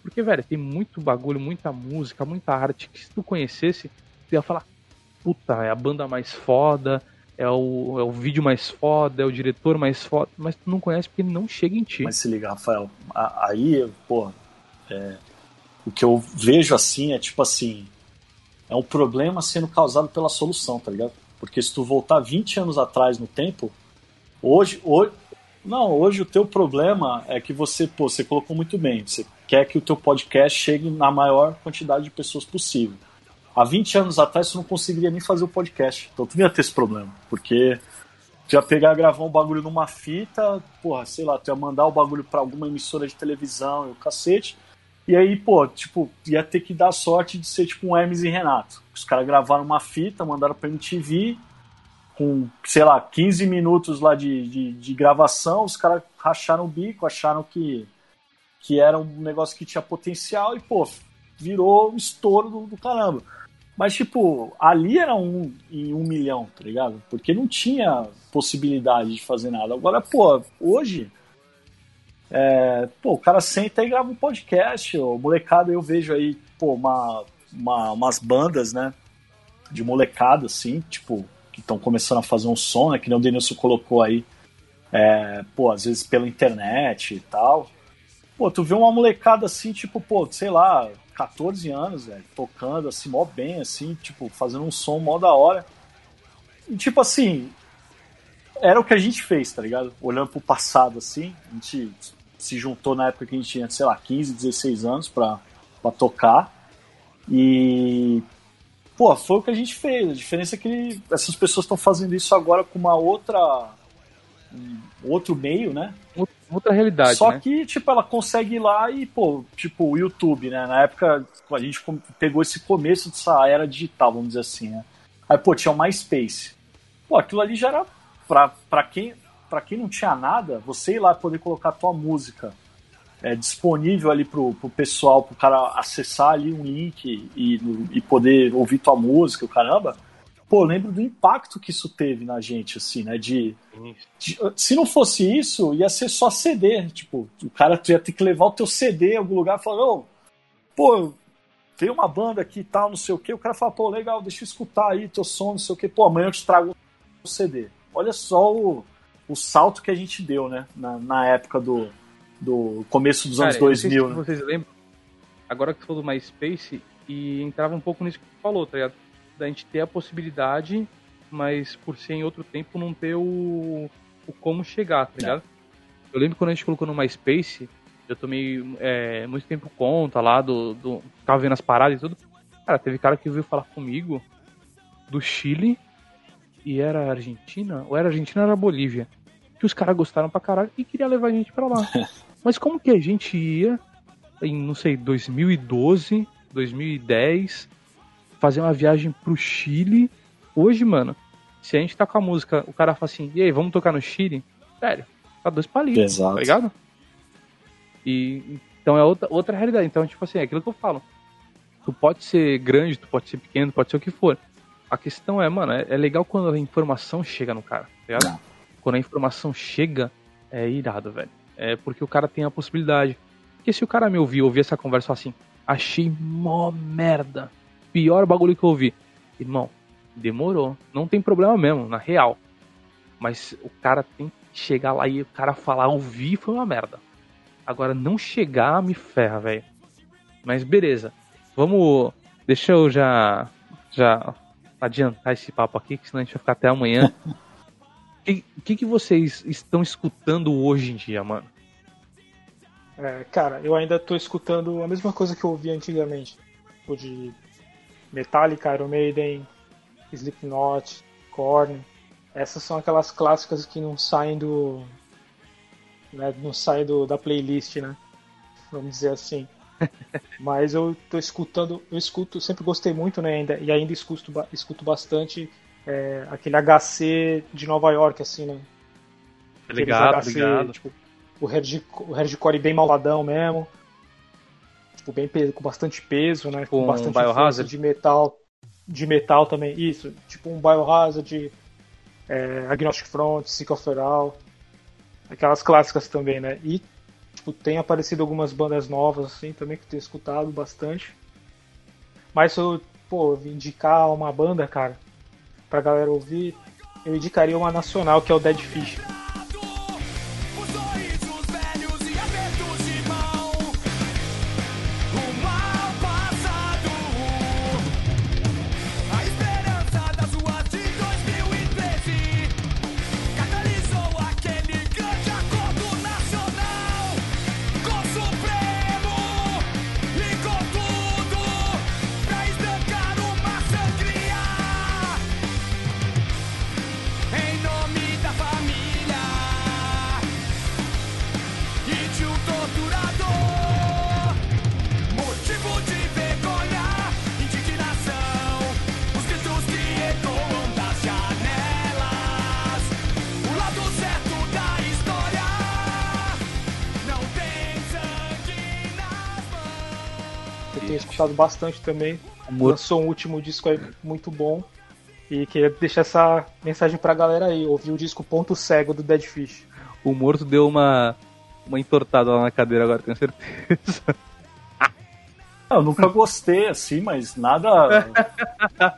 Porque, velho, tem muito bagulho, muita música, muita arte que se tu conhecesse, tu ia falar, puta, é a banda mais foda, é o, é o vídeo mais foda, é o diretor mais foda, mas tu não conhece porque ele não chega em ti. Mas se liga, Rafael, aí, pô, é, o que eu vejo assim é tipo assim, é um problema sendo causado pela solução, tá ligado? Porque se tu voltar 20 anos atrás no tempo, hoje, hoje não, hoje o teu problema é que você, pô, você colocou muito bem, você quer que o teu podcast chegue na maior quantidade de pessoas possível. Há 20 anos atrás você não conseguiria nem fazer o podcast, então tu não ia ter esse problema, porque tu ia pegar gravar um bagulho numa fita, porra, sei lá, tu ia mandar o bagulho pra alguma emissora de televisão e o cacete. E aí, pô, tipo, ia ter que dar sorte de ser tipo um Hermes e Renato. Os caras gravaram uma fita, mandaram pra MTV, com, sei lá, 15 minutos lá de, de, de gravação, os caras racharam o bico, acharam que, que era um negócio que tinha potencial e, pô, virou um estouro do, do caramba. Mas, tipo, ali era um em um milhão, tá ligado? Porque não tinha possibilidade de fazer nada. Agora, pô, hoje. É, pô, o cara senta e grava um podcast. O molecada, eu vejo aí, pô, uma, uma- umas bandas, né? De molecada, assim, tipo, que estão começando a fazer um som, né? Que nem o Denilson colocou aí. É, pô, às vezes pela internet e tal. Pô, tu vê uma molecada assim, tipo, pô, sei lá, 14 anos, velho, tocando assim, mó bem, assim, tipo, fazendo um som mó da hora. E, tipo assim, era o que a gente fez, tá ligado? Olhando pro passado, assim, a gente se juntou na época que a gente tinha, sei lá, 15, 16 anos pra, pra tocar. E, pô, foi o que a gente fez. A diferença é que essas pessoas estão fazendo isso agora com uma outra. um outro meio, né? Outra- realidade, Só né? que, tipo, ela consegue ir lá e, pô, tipo, o YouTube, né? Na época, a gente pegou esse começo dessa era digital, vamos dizer assim, né? Aí, pô, tinha o MySpace. Pô, aquilo ali já era pra, pra, quem, pra quem não tinha nada, você ir lá poder colocar a tua música é, disponível ali pro, pro pessoal, pro cara acessar ali um link e, e poder ouvir tua música, o caramba. Pô, lembro do impacto que isso teve na gente, assim, né? De, de- se não fosse isso, ia ser só CD. Tipo, o cara ia ter que levar o teu CD em algum lugar e falar, ô, pô, tem uma banda aqui e tal, não sei o que. O cara fala, pô, legal, deixa eu escutar aí teu som, não sei o que. Pô, amanhã eu te trago o CD. Olha só o, o salto que a gente deu, né? Na, na época do, do começo dos anos Cara, sei 2000, se né? vocês lembram, agora que você falou do MySpace, e entrava um pouco nisso que você falou, tá ligado? Da gente ter a possibilidade, mas por ser em outro tempo não ter o, o como chegar, tá ligado? Eu lembro quando a gente colocou no MySpace, eu tomei é, muito tempo conta lá do, do. Tava vendo as paradas e tudo. Cara, teve cara que veio falar comigo do Chile e era Argentina, ou era Argentina ou era Bolívia. Que os caras gostaram pra caralho e queria levar a gente pra lá. Mas como que a gente ia em, não sei, 2012, 2010, fazer uma viagem pro Chile? Hoje, mano, se a gente tá com a música, o cara fala assim, e aí, vamos tocar no Chile? Sério, tá dois palitos, Exato. tá ligado? E então é outra, outra realidade. Então, tipo assim, é aquilo que eu falo. Tu pode ser grande, tu pode ser pequeno, pode ser o que for. A questão é, mano, é, é legal quando a informação chega no cara, tá ligado? Não. Quando a informação chega, é irado, velho. É porque o cara tem a possibilidade. Porque se o cara me ouvir, ouvir essa conversa assim, achei mó merda. Pior bagulho que eu ouvi. Irmão, demorou. Não tem problema mesmo, na real. Mas o cara tem que chegar lá e o cara falar, ouvir foi uma merda. Agora, não chegar me ferra, velho. Mas beleza. Vamos. Deixa eu já. Já adiantar esse papo aqui, que senão a gente vai ficar até amanhã. O que, que, que vocês estão escutando hoje em dia, mano? É, cara, eu ainda tô escutando a mesma coisa que eu ouvia antigamente. Tipo de Metallica, Iron Maiden, Slipknot, Korn. Essas são aquelas clássicas que não saem do. Né, não saem do, da playlist, né? Vamos dizer assim. Mas eu tô escutando, eu escuto, sempre gostei muito, né? Ainda, e ainda escuto, escuto bastante é, aquele HC de Nova York, assim, né? Aqueles Ligado, ligado. Tipo, o, hard, o hardcore bem malvadão mesmo. Tipo, bem pe- com bastante peso, né? Com um bastante Biohazard? força de metal. De metal também, isso. Tipo um Biohazard, é, Agnostic Front, Sick of Feral. Aquelas clássicas também, né? E tipo, tem aparecido algumas bandas novas, assim, também que eu tenho escutado bastante. Mas se eu, pô, indicar uma banda, cara, pra galera ouvir, eu indicaria uma nacional, que é o Dead Fish. Tenho escutado bastante também. Lançou um último disco aí muito bom. E queria deixar essa mensagem pra galera aí. Ouvir o disco Ponto Cego do Dead Fish. O morto deu uma, uma entortada lá na cadeira agora, tenho certeza. Eu nunca gostei, assim, mas nada.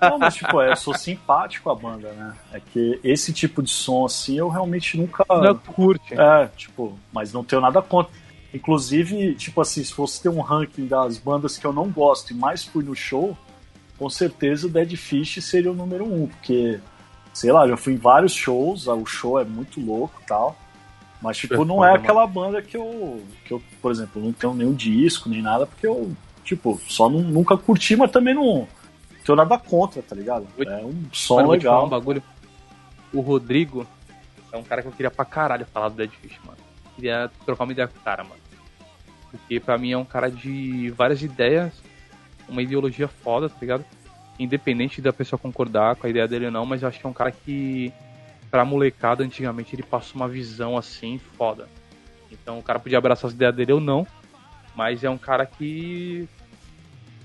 Não, mas tipo, é, eu sou simpático à banda, né? É que esse tipo de som, assim, eu realmente nunca. Não curte. É, tipo, mas não tenho nada contra. Inclusive, tipo assim, se fosse ter um ranking das bandas que eu não gosto e mais fui no show, com certeza o Dead Fish seria o número um, porque, sei lá, já fui em vários shows, o show é muito louco e tal. Mas, tipo, É não é aquela banda que eu, que eu, por exemplo, não tenho nenhum disco nem nada, porque eu, tipo, só não- nunca curti, mas também não tenho nada contra, tá ligado? É um som Mano, legal. um bagulho. O Rodrigo é um cara que eu queria pra caralho falar do Dead Fish, mano. Queria trocar uma ideia com o cara, mano. Porque pra mim é um cara de várias ideias, uma ideologia foda, tá ligado? Independente da pessoa concordar com a ideia dele ou não, mas eu acho que é um cara que, pra molecada, antigamente ele passou uma visão assim foda. Então o cara podia abraçar as ideias dele ou não, mas é um cara que.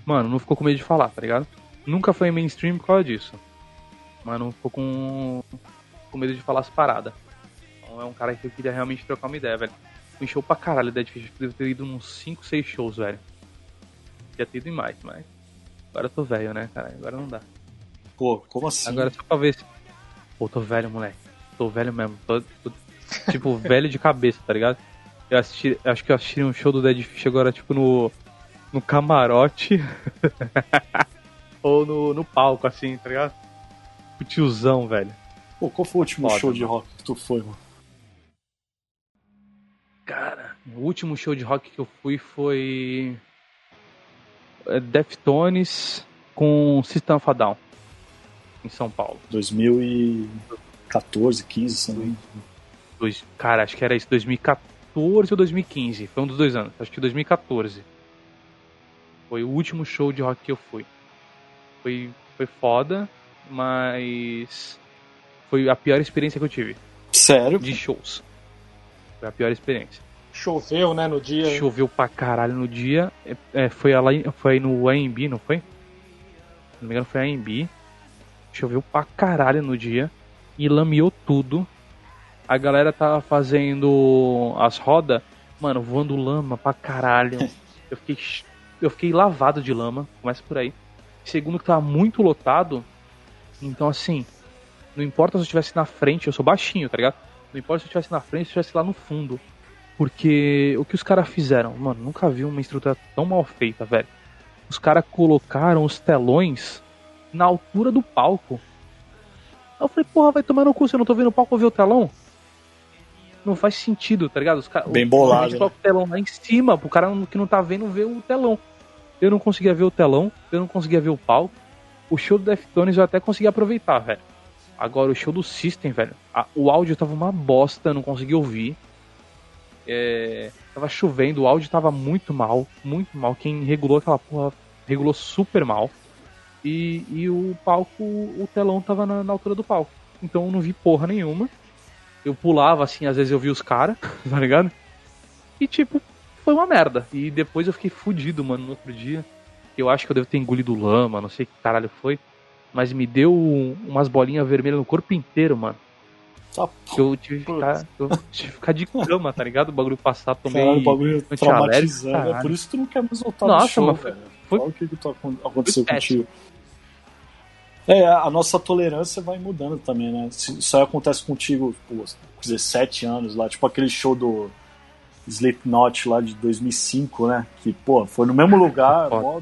Mano, não ficou com medo de falar, tá ligado? Nunca foi mainstream por causa disso. Mas não ficou com, com medo de falar as paradas. Então é um cara que eu queria realmente trocar uma ideia, velho. Me show pra caralho Dead Fish. Devo ter ido uns 5, 6 shows, velho. Queria ter ido em mais, mas agora eu tô velho, né, cara? Agora não dá. Pô, como assim? Agora só pra ver se. Pô, tô velho, moleque. Tô velho mesmo. Tô, tô, tipo, velho de cabeça, tá ligado? Eu assisti, acho que eu assisti um show do Dead Fish agora, tipo, no. no camarote. Ou no, no palco, assim, tá ligado? O tiozão, velho. Pô, qual foi o último Foda, show de rock que tu foi, mano? Cara, o último show de rock que eu fui foi. é, Deftones com System of a Down. Em São Paulo. 2014, 15, se não me engano. Dois, cara, acho que era isso, 2014 ou 2015. Foi um dos dois anos. Acho que 2014. Foi o último show de rock que eu fui. Foi, foi foda, mas foi a pior experiência que eu tive Sério? de shows. Foi a pior experiência. Choveu, né, no dia. Choveu pra caralho no dia. É, é, foi, lá, foi no AMB, não foi? Se não me engano, foi AMB. Choveu pra caralho no dia. E lameou tudo. A galera tava fazendo as rodas, mano, voando lama pra caralho. Eu fiquei, eu fiquei lavado de lama. Começa por aí. Segundo que tava muito lotado. Então, assim, não importa se eu estivesse na frente, eu sou baixinho, tá ligado? Não importa se eu estivesse na frente, se eu estivesse lá no fundo. Porque o que os caras fizeram? Mano, nunca vi uma estrutura tão mal feita, velho. Os caras colocaram os telões na altura do palco. Aí eu falei, porra, vai tomar no cu, se eu não tô vendo o palco, eu ver o telão? Não faz sentido, tá ligado? Os cara, Bem bolado, A gente né? o telão lá em cima, pro cara que não tá vendo ver o telão. Eu não conseguia ver o telão, eu não conseguia ver o palco. O show do Deftones eu até consegui aproveitar, velho. Agora, o show do System, velho, a- o áudio tava uma bosta, não conseguia ouvir. É, tava chovendo, o áudio tava muito mal, muito mal. Quem regulou aquela porra regulou super mal. E, e o palco, o telão tava na, na altura do palco. Então eu não vi porra nenhuma. Eu pulava assim, às vezes eu vi os caras, tá ligado? E tipo, foi uma merda. E depois eu fiquei fudido, mano, no outro dia. Eu acho que eu devo ter engolido lama, não sei que caralho foi. Mas me deu umas bolinhas vermelhas no corpo inteiro, mano. Tá, Que eu tive que ficar, eu tive que ficar de cama, tá ligado? O bagulho passar, tomei. Caralho, o bagulho traumatizando. É caralho. por isso que tu não quer mais voltar no Nossa, show, mas velho. foi- Fala o que, que tá, aconteceu foi contigo. É, a nossa tolerância vai mudando também, né? Isso aí acontece contigo, pô, 17 anos lá, tipo aquele show do Slipknot lá de 2005, né? Que, pô, foi no mesmo lugar, mó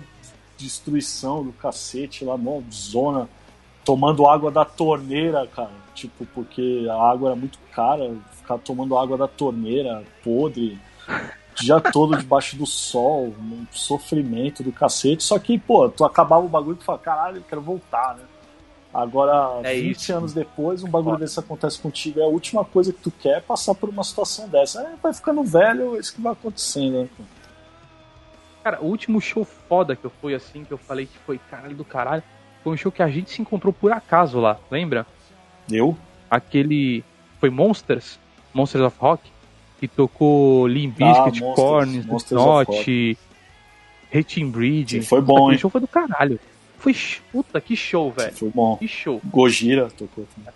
destruição do cacete lá, mó zona, tomando água da torneira, cara. Tipo, porque a água era muito cara, ficar tomando água da torneira, podre, dia todo debaixo do sol, um sofrimento do cacete. Só que, pô, tu acabava o bagulho e tu fala, caralho, eu quero voltar, né? Agora, É 20 isso. anos depois, um bagulho desse acontece contigo, é a última coisa que tu quer é passar por uma situação dessa. Aí vai ficando velho, é isso que vai acontecendo, né? Cara, o último show foda que eu fui assim, que eu falei que foi caralho do caralho, foi um show que a gente se encontrou por acaso lá, lembra? Eu? Aquele. Foi Monsters? Monsters of Rock? Que tocou Limp Ah, Bizkit, Monsters, Korn, Slipknot, Hating Breed. Foi bom, Aquele hein? show foi do caralho. Foi. Puta, que show, velho. Foi bom. Que show. Gojira tocou também.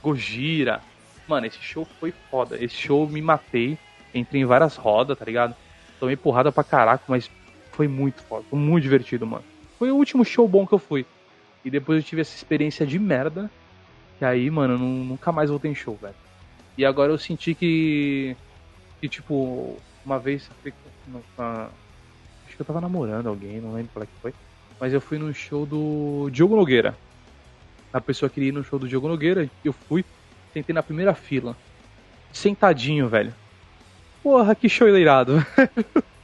Gojira. Mano, esse show foi foda. Esse show me matei. Entrei em várias rodas, tá ligado? Tomei porrada pra caraca, mas foi muito foda. Foi muito divertido, mano. Foi o último show bom que eu fui. E depois eu tive essa experiência de merda. E aí, mano, eu nu- nunca mais voltei em show, velho. E agora eu senti que. Que, tipo, uma vez. Acho que eu tava namorando alguém, não lembro qual é que foi. Mas eu fui no show do Diogo Nogueira. A pessoa queria ir no show do Diogo Nogueira, eu fui, sentei na primeira fila. Sentadinho, velho. Porra, que show irado.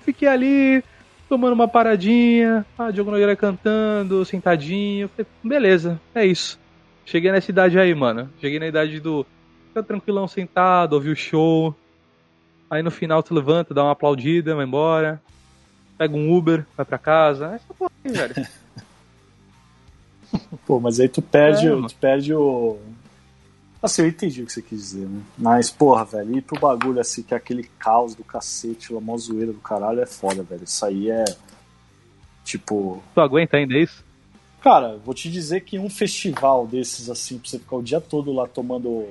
Fiquei ali, tomando uma paradinha, ah, Diogo Nogueira cantando, sentadinho. Falei, beleza, é isso. Cheguei nessa idade aí, mano. Cheguei na idade do. Fica tranquilão sentado, ouvir o show. Aí no final tu levanta, dá uma aplaudida, vai embora. Pega um Uber, vai pra casa. Essa porra aí, velho. Pô, mas aí tu perde, É, o- tu perde o. Assim, eu entendi o que você quis dizer, né? Mas, porra, velho, ir pro bagulho assim, que é aquele caos do cacete, a mó zoeira do caralho, é foda, velho. Isso aí é. Tipo. Tu aguenta ainda isso? Cara, vou te dizer que um festival desses, assim, pra você ficar o dia todo lá tomando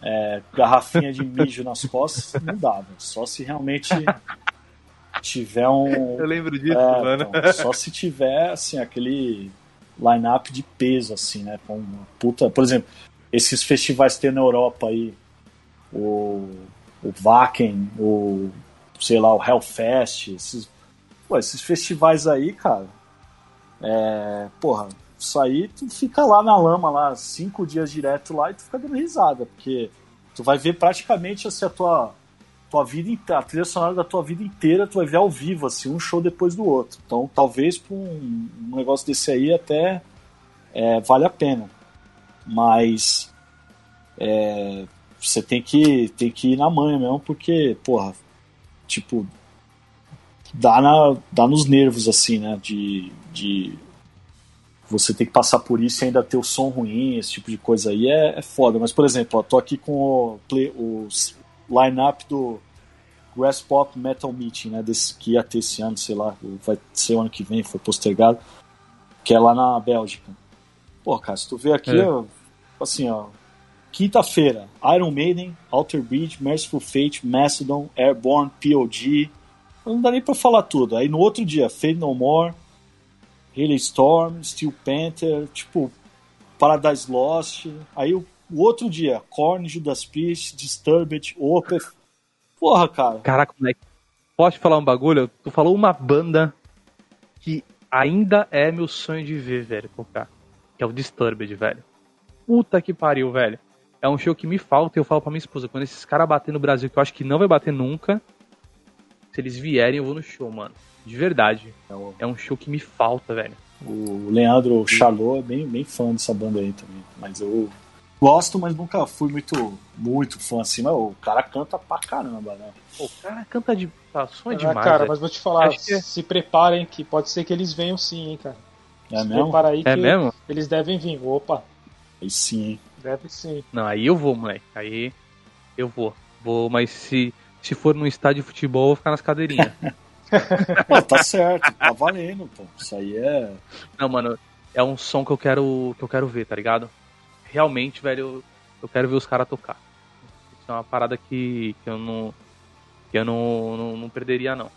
é, garrafinha de mijo nas costas, não dá, velho. Só se realmente tiver um. Eu lembro disso, É, mano. então, só se tiver, assim, aquele line-up de peso, assim, né? Com uma puta. Por exemplo, esses festivais que tem na Europa aí, o, o Wacken, o, sei lá, o Hellfest, esses, pô, esses festivais aí, cara, é, porra, isso aí tu fica lá na lama, lá, cinco dias direto lá e tu fica dando risada, porque tu vai ver praticamente assim, a tua tua vida inteira, a trilha sonora da tua vida inteira, tu vai ver ao vivo, assim, um show depois do outro. Então, talvez para um, um negócio desse aí até é, vale a pena. Mas é, você tem que, tem que ir na manha mesmo, porque, porra, tipo, dá, na, dá nos nervos, assim, né? De, de você ter que passar por isso e ainda ter o som ruim, esse tipo de coisa aí é, é foda. Mas, por exemplo, ó, tô aqui com o, o line-up do Grass Pop Metal Meeting, né? Desse, que ia ter esse ano, sei lá, vai ser o ano que vem, foi postergado, que é lá na Bélgica. Pô, cara, se tu vê aqui, É. ó, assim, ó, quinta-feira, Iron Maiden, Alter Bridge, Merciful Fate, Mastodon, Airborne, POG, não dá nem pra falar tudo. Aí no outro dia, Fade No More, Haley Storm, Steel Panther, tipo, Paradise Lost. Aí o, o outro dia, Korn, Judas Priest, Disturbed, Opeth. Porra, cara. Caraca, moleque. Posso te falar um bagulho? Tu falou uma banda que ainda é meu sonho de ver, velho, tocar. Que é o Disturbed, velho. Puta que pariu, velho. É um show que me falta e eu falo pra minha esposa, quando esses caras bater no Brasil, que eu acho que não vai bater nunca, se eles vierem eu vou no show, mano. De verdade. É É um show que me falta, velho. o Leandro Chalot é bem, bem fã dessa banda aí também. Mas eu gosto, mas nunca fui muito, muito fã assim. Mas o cara canta pra caramba, né? O cara canta de. Tá, som é Ah, demais, cara, velho. mas vou te falar, Acho que se preparem que pode ser que eles venham sim, hein, cara. É mesmo? prepara aí que É mesmo? eles devem vir. Opa, Aí sim, hein? deve sim. Não, aí eu vou, moleque. Aí eu vou. Vou, mas se, se for num estádio de futebol, eu vou ficar nas cadeirinhas. Pô, tá certo, tá valendo, pô. Isso aí é. Não, mano, é um som que eu quero que eu quero ver, tá ligado? Realmente, velho, eu, eu quero ver os caras tocar. Isso é uma parada que, que eu não que eu não, não, não perderia não.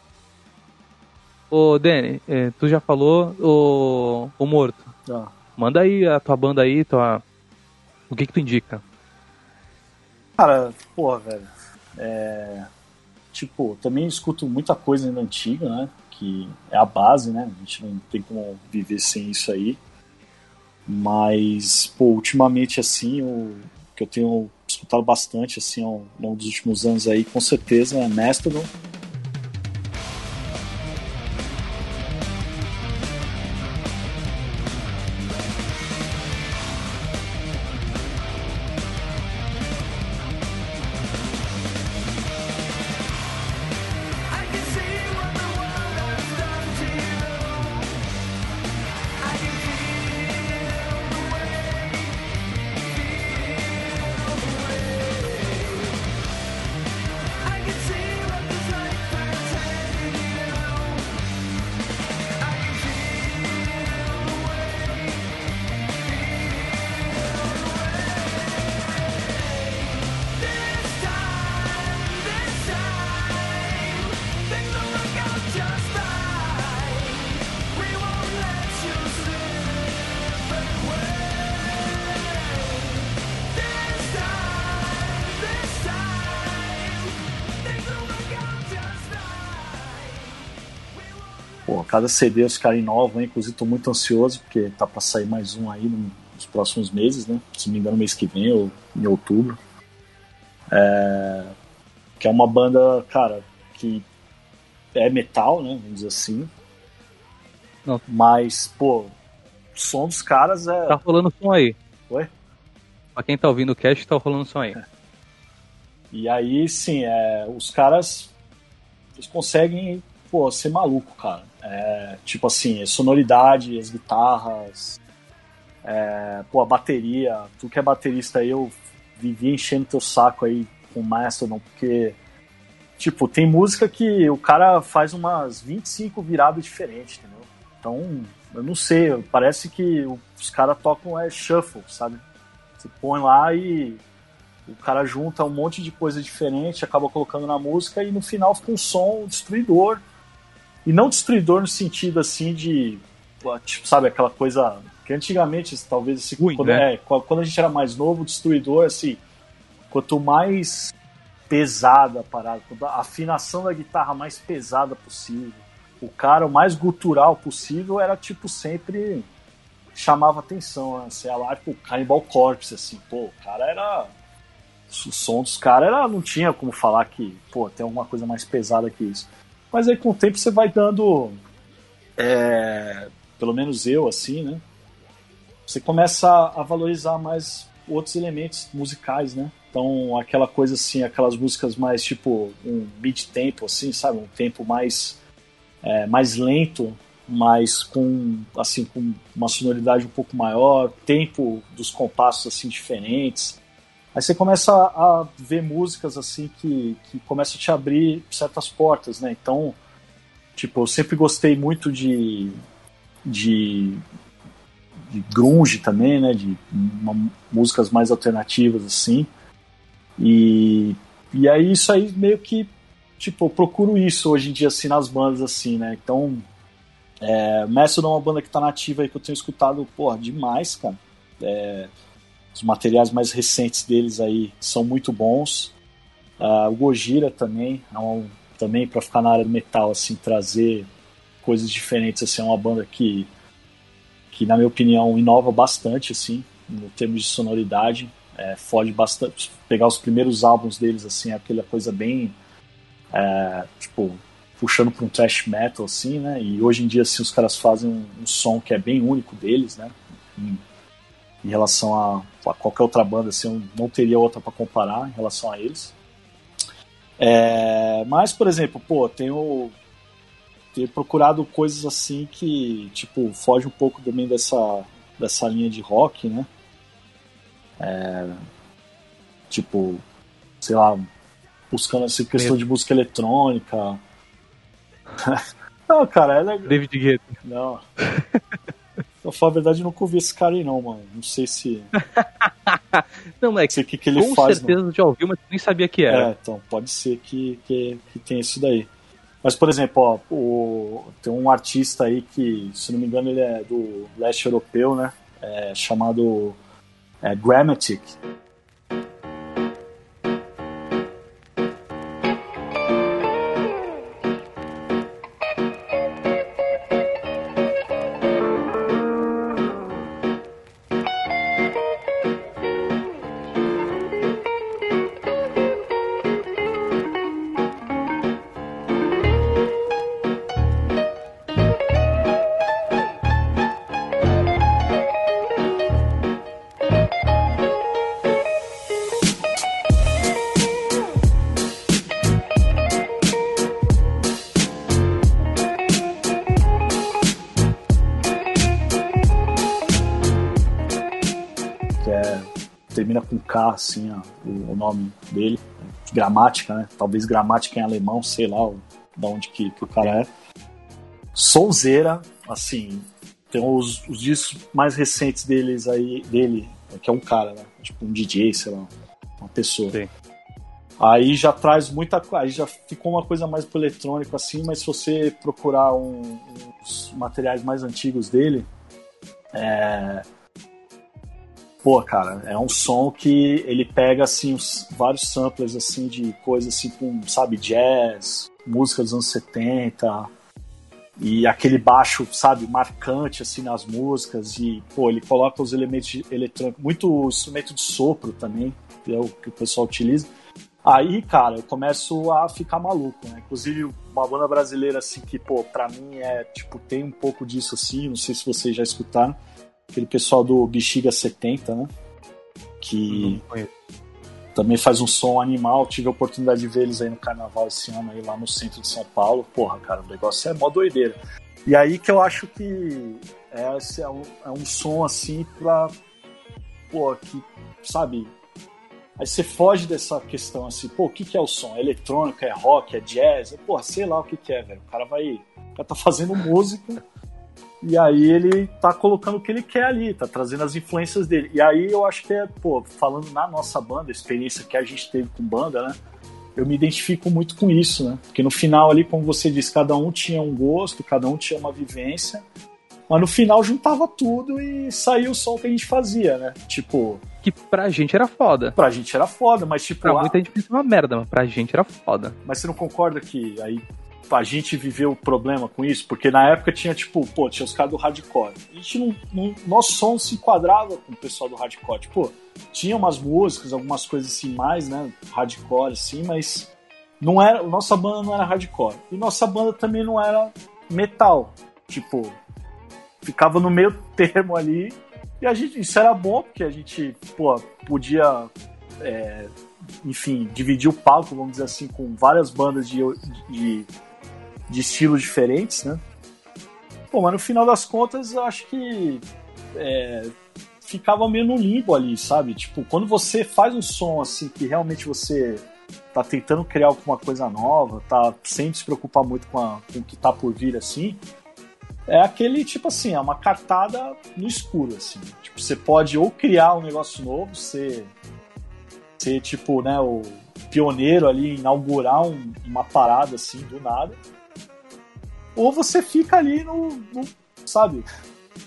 Ô, Dani, eh, tu já falou, ô, ô Morto, Ah, manda aí a tua banda aí, tua o que que tu indica? Cara, porra, velho. É. Tipo, também escuto muita coisa ainda antiga, né? Que é a base, né? A gente não tem como viver sem isso aí. Mas, pô, ultimamente, assim, o que eu tenho escutado bastante, assim, ao longo dos últimos anos aí, com certeza, é Mastodon. Cada CD os caras inovam, inclusive tô muito ansioso, porque tá pra sair mais um aí no- nos próximos meses, né? Se não me engano, mês que vem ou em outubro. É, Que é uma banda, cara, que é metal, né? Vamos dizer assim. Não. Mas, pô, o som dos caras é. Tá rolando som aí. Oi? Pra quem tá ouvindo o cast, tá rolando som aí. E aí, sim, é, os caras eles conseguem pô, ser maluco, cara. É, tipo assim, sonoridade, as guitarras, é, pô, a bateria. Tu que é baterista aí, eu vivi enchendo teu saco aí com o Mastodon, porque, tipo, tem música que o cara faz umas 25 viradas diferentes, entendeu? Então, eu não sei, parece que os caras tocam é shuffle, sabe? Você põe lá e o cara junta um monte de coisa diferente, acaba colocando na música e no final fica um som destruidor. E não destruidor no sentido assim de. Tipo, sabe, aquela coisa. Que antigamente, talvez, assim, Ruim, quando, né? é, quando a gente era mais novo, o destruidor, assim, quanto mais pesada a parada, a afinação da guitarra mais pesada possível, o cara o mais gutural possível era tipo sempre chamava atenção, né? Sei lá, tipo, Cannibal Corpse, assim, pô, o cara era. O som dos caras era. Não tinha como falar que, pô, tem alguma coisa mais pesada que isso. Mas aí com o tempo você vai dando. é, pelo menos eu, assim, né? Você começa a valorizar mais outros elementos musicais, né? Então, aquela coisa assim, aquelas músicas mais tipo um mid-tempo, assim, sabe? Um tempo mais, é, mais lento, mas com assim com uma sonoridade um pouco maior, tempo dos compassos assim diferentes. Aí você começa a, a ver músicas assim que, que começam a te abrir certas portas, né? Então, tipo, eu sempre gostei muito de, de, de grunge também, né? De uma- músicas mais alternativas assim. E, e aí isso aí meio que tipo, eu procuro isso hoje em dia assim nas bandas assim, né? Então, é, Mastodon é uma banda que tá nativa aí que eu tenho escutado, porra, demais, cara. É, os materiais mais recentes deles aí são muito bons. Ah, o Gojira também, é um, também para ficar na área do metal, assim, trazer coisas diferentes, assim, é uma banda que, que na minha opinião, inova bastante, assim, no termos de sonoridade, é, foge bastante, pegar os primeiros álbuns deles, assim, aquela coisa bem, é, tipo, puxando para um thrash metal, assim, né, e hoje em dia, assim, os caras fazem um, um som que é bem único deles, né, em, relação a, a qualquer outra banda, assim, eu não teria outra para comparar em relação a eles. É, mas, por exemplo, pô, tenho, tenho procurado coisas assim que, tipo, foge um pouco também dessa, dessa linha de rock, né? É, tipo, sei lá, buscando essa questão de música eletrônica. não, cara, é legal. David Guetta. Não. Pra falar a verdade, eu nunca ouvi esse cara aí, não, mano. Não sei se. Não, Não é que sei que, que ele com faz. certeza não. já ouviu, mas nem sabia que era. É, então, pode ser que, que, que tenha isso daí. Mas, por exemplo, ó, o, tem um artista aí que, se não me engano, ele é do leste europeu, né? É, chamado é, Grammatic. Assim, ó, o, o nome dele, gramática, né? Talvez gramática em alemão, sei lá, o, da onde que, que o cara é. Sonzeira, assim, tem os, os discos mais recentes deles aí, dele, que é um cara, né? Tipo um DJ, sei lá, uma pessoa. Sim. Aí já traz muita coisa, aí já ficou uma coisa mais pro eletrônico assim, mas se você procurar um- uns materiais mais antigos dele, é, Pô, cara, é um som que ele pega assim os, vários samplers assim de coisas assim com, sabe, jazz, música dos anos 70 e aquele baixo, sabe, marcante assim nas músicas e pô, ele coloca os elementos eletrônicos, muito instrumento de sopro também, que é o que o pessoal utiliza. Aí, cara, eu começo a ficar maluco, né? Inclusive, uma banda brasileira, assim, que, pô, pra mim é, tipo, tem um pouco disso, assim, não sei se vocês já escutaram, aquele pessoal do Bexiga 70, né? Que também faz um som animal. Tive a oportunidade de ver eles aí no carnaval esse ano aí lá no centro de São Paulo. Porra, cara, o negócio é mó doideira. E aí que eu acho que é, esse é, um, é um som assim pra. Pô, que, sabe? Aí você foge dessa questão assim, pô, o que, que é o som? É eletrônica, é rock, é jazz? É, Pô, sei lá o que, que é, velho. O cara vai. O cara tá fazendo música. E aí ele tá colocando o que ele quer ali, tá trazendo as influências dele. E aí eu acho que é, pô, falando na nossa banda, a experiência que a gente teve com banda, né? eu me identifico muito com isso, né? Porque no final ali, como você disse, cada um tinha um gosto, cada um tinha uma vivência, mas no final juntava tudo e saía o som que a gente fazia, né? Tipo, Que pra gente era foda. pra gente era foda, mas tipo, Pra muita gente pensa uma merda, mas pra gente era foda. mas você não concorda que aí a gente viveu o problema com isso? Porque na época tinha, tipo, pô, tinha os caras do hardcore. A gente não, não. Nosso som se enquadrava com o pessoal do hardcore. Tipo, tinha umas músicas, algumas coisas assim mais, né? Hardcore, assim, mas não era. Nossa banda não era hardcore. E nossa banda também não era metal. Tipo, ficava no meio termo ali. E a gente, isso era bom, porque a gente, pô, podia. é, enfim, dividir o palco, vamos dizer assim, com várias bandas de, de, de estilos diferentes, né? Pô, mas no final das contas, eu acho que é, ficava meio no limbo ali, sabe? Tipo, quando você faz um som assim que realmente você tá tentando criar alguma coisa nova, tá sem se preocupar muito com, a- com o que tá por vir assim, é aquele tipo assim, é uma cartada no escuro, assim. Tipo, você pode ou criar um negócio novo, ser, ser tipo, né, o pioneiro ali, inaugurar um- uma parada assim do nada, ou você fica ali no, no sabe,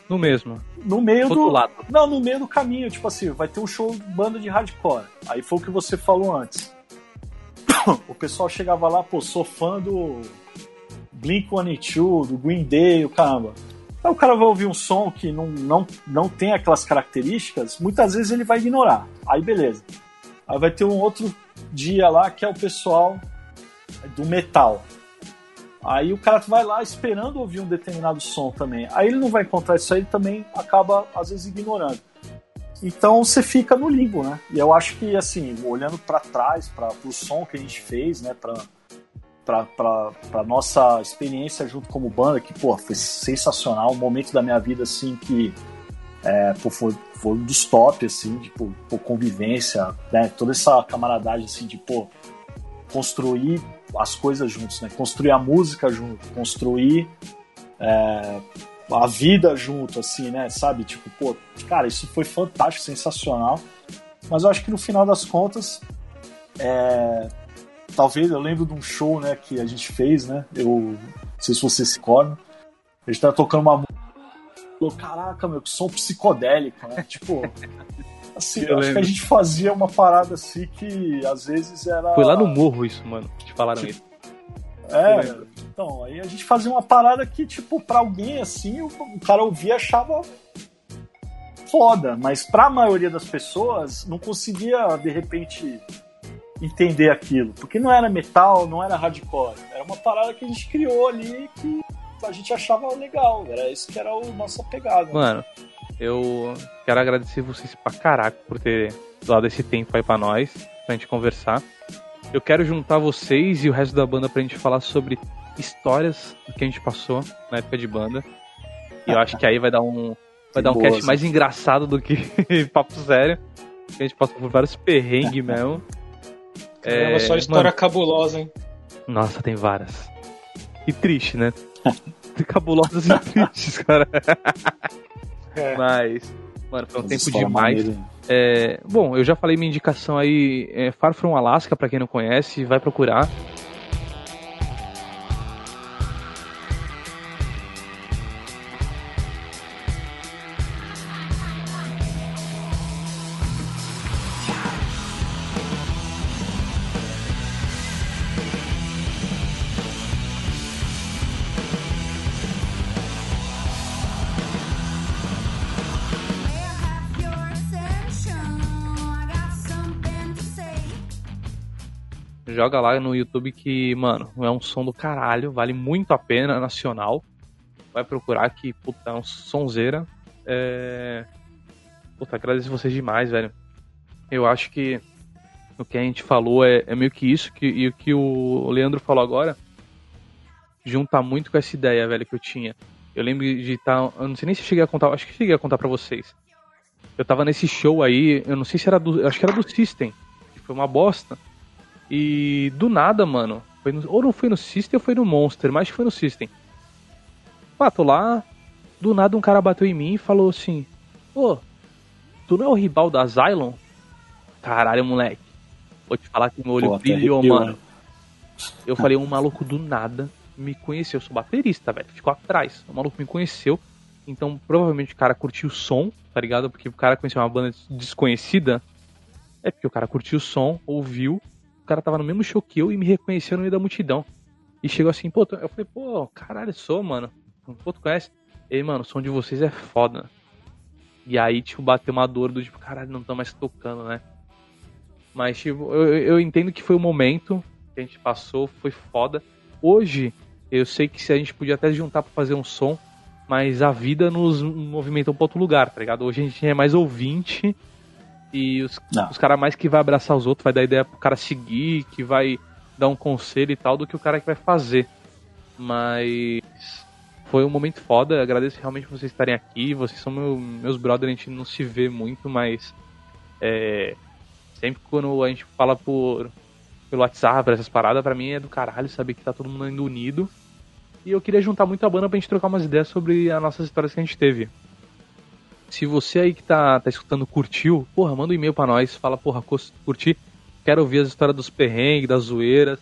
No mesmo. no meio do, Rotulado. não, no meio do caminho, tipo assim, vai ter um show banda de hardcore. Aí foi o que você falou antes. O pessoal chegava lá, pô, sou fã do Blink-182, do Green Day, o caramba. Aí o cara vai ouvir um som que não, não, não tem aquelas características, muitas vezes ele vai ignorar. Aí beleza. Aí vai ter um outro dia lá que é o pessoal do metal. Aí o cara vai lá esperando ouvir um determinado som também. Aí ele não vai encontrar isso aí, ele também acaba, às vezes, ignorando. Então você fica no limbo, né? E eu acho que, assim, olhando para trás, para o som que a gente fez, né? Pra nossa experiência junto como banda, que, pô, foi sensacional. Um momento da minha vida, assim, que é, pô, foi, foi um dos top, assim, tipo, pô, convivência, né? Toda essa camaradagem, assim, de, pô, construir as coisas juntos, né? Construir a música junto, construir é, a vida junto, assim, né? Sabe? Tipo, pô, cara, isso foi fantástico, sensacional. Mas eu acho que no final das contas, é, talvez eu lembro de um show, né, que a gente fez, né? Eu não sei se você se recorda. A gente tava tocando uma música. Caraca, meu, que som psicodélico, né? Tipo. Assim, Eu acho que lembro. a gente fazia uma parada assim que às vezes era. Foi lá no morro isso, mano. Te falaram isso. Eu É, então, aí a gente fazia uma parada que, tipo, pra alguém assim, o, o cara ouvia e achava foda, mas pra maioria das pessoas não conseguia, de repente, entender aquilo, porque não era metal, não era hardcore, era uma parada que a gente criou ali que a gente achava legal, era isso que era a nossa pegada. Mano, eu quero agradecer vocês pra caraca por ter dado esse tempo aí pra nós, pra gente conversar. Eu quero juntar vocês e o resto da banda pra gente falar sobre histórias do que a gente passou na época de banda. E eu acho que aí vai dar um vai dar um cast mais engraçado do que papo sério. A gente passou por vários perrengues mesmo. Caramba, só história cabulosa, hein? Nossa, tem várias. E triste, né? Cabulosas e tristes, cara. É. Mas, mano, foi um Mas tempo demais. É, bom, eu já falei minha indicação aí, é Far From Alaska, pra quem não conhece, vai procurar. Joga lá no YouTube que, mano, é um som do caralho, vale muito a pena, nacional. Vai procurar que, puta, é um sonzeira. É... Puta, agradeço vocês demais, velho. Eu acho que o que a gente falou é, é meio que isso, que, e o que o Leandro falou agora junta muito com essa ideia, velho, que eu tinha. Eu lembro de estar. eu não sei nem se cheguei a contar, acho que cheguei a contar pra vocês. Eu tava nesse show aí, eu não sei se era do. Acho que era do System, que foi uma bosta. E do nada, mano, foi no- ou não foi no System ou foi no Monster, mas foi no System. Tô lá, do nada um cara bateu em mim e falou assim: Ô, tu não é o rival da Zylon? Caralho, moleque. Vou te falar que meu olho Pô, brilhou, arrepiou, mano. né? Eu falei, um maluco do nada me conheceu. Eu sou baterista, velho. Ficou atrás. O maluco me conheceu. Então, provavelmente o cara curtiu o som, tá ligado? Porque o cara conheceu uma banda desconhecida. É porque o cara curtiu o som, ouviu. Cara tava no mesmo show que eu e me reconheceu no meio da multidão. E chegou assim, pô, eu falei, pô, caralho, sou, mano. Pô, tu conhece? Ei, mano, o som de vocês é foda. E aí, tipo, bateu uma dor do tipo, caralho, não tão mais tocando, né? Mas, tipo, eu, eu entendo que foi o momento que a gente passou, foi foda. Hoje, eu sei que se a gente podia até juntar pra fazer um som, mas a vida nos movimentou pra outro lugar, tá ligado? Hoje a gente é mais ouvinte e os, Não. os caras mais que vai abraçar os outros, vai dar ideia pro cara seguir, que vai dar um conselho e tal, do que o cara que vai fazer. Mas foi um momento foda, agradeço realmente vocês estarem aqui, vocês são meu- meus brothers, a gente não se vê muito, mas é, sempre quando a gente fala por pelo WhatsApp, essas paradas, pra mim é do caralho saber que tá todo mundo indo unido. E eu queria juntar muito a banda pra gente trocar umas ideias sobre as nossas histórias que a gente teve. Se você aí que tá, tá escutando curtiu, porra, manda um e-mail pra nós, fala, porra, curti, quero ouvir as histórias dos perrengues, das zoeiras.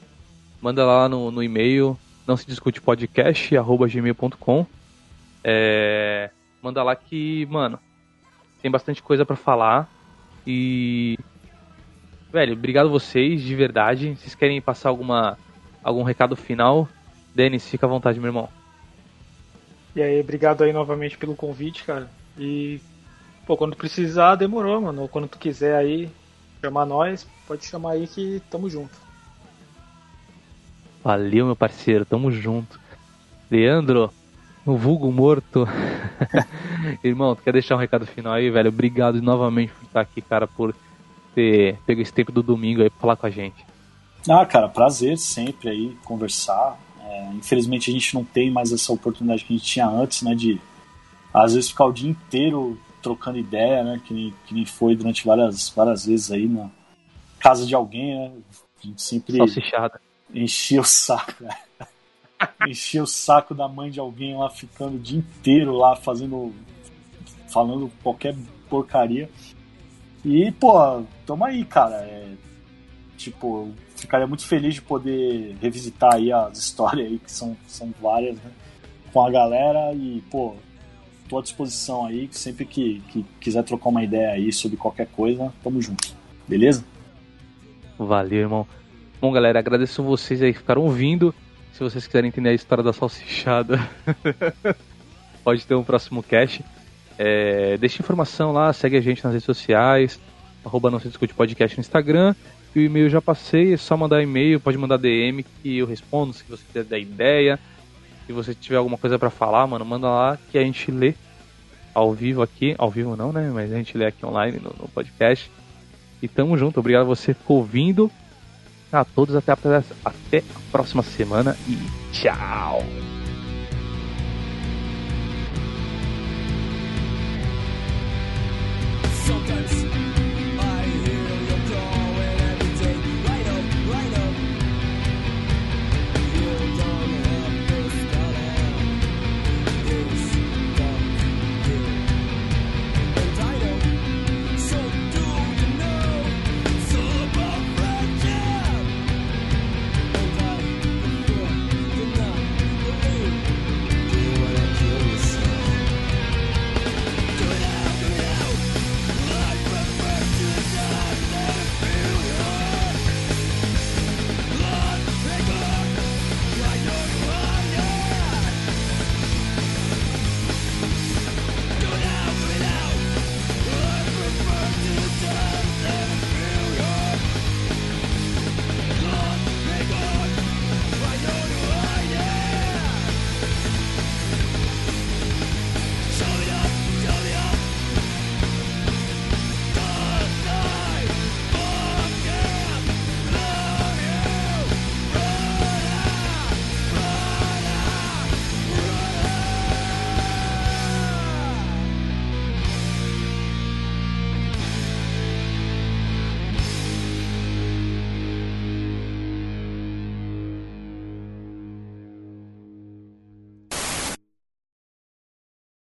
Manda lá no, no e-mail, não se discute podcast, arroba gmail.com. É, manda lá que, mano, tem bastante coisa pra falar. E Velho, obrigado vocês, de verdade. Vocês querem passar alguma algum recado final? Denis, fica à vontade, meu irmão. E aí, obrigado aí novamente pelo convite, cara. E, pô, quando precisar, demorou, mano. Ou quando tu quiser aí chamar nós, pode chamar aí que tamo junto. Valeu, meu parceiro, tamo junto. Leandro, o vulgo morto. Irmão, tu quer deixar um recado final aí, velho? Obrigado novamente por estar aqui, cara, por ter pego esse tempo do domingo aí pra falar com a gente. Ah, cara, prazer sempre aí conversar. É, infelizmente a gente não tem mais essa oportunidade que a gente tinha antes, né? De às vezes ficar o dia inteiro trocando ideia, né? Que nem, que nem foi durante várias, várias vezes aí na casa de alguém, né? A gente sempre Salsichada. enchia o saco, né? enchia o saco da mãe de alguém lá ficando o dia inteiro lá fazendo falando qualquer porcaria. E, pô, tamo aí, cara. É, tipo, ficaria muito feliz de poder revisitar aí as histórias aí, que são, são várias, né? Com a galera e, pô, tô à disposição aí, sempre que, que quiser trocar uma ideia aí sobre qualquer coisa, tamo junto. Beleza? Valeu, irmão. Bom, galera, agradeço vocês aí que ficaram ouvindo. Se vocês quiserem entender a história da salsichada, pode ter um próximo cast. É, deixa informação lá, segue a gente nas redes sociais, arroba não se discute podcast no Instagram. E o e-mail já passei, é só mandar e-mail, pode mandar DM que eu respondo se você quiser dar ideia. Se você tiver alguma coisa pra falar, mano, manda lá que a gente lê ao vivo aqui, ao vivo não, né? Mas a gente lê aqui online no, no podcast. E tamo junto, obrigado a você por ouvindo. A todos, até a, até a próxima semana e tchau! Sometimes.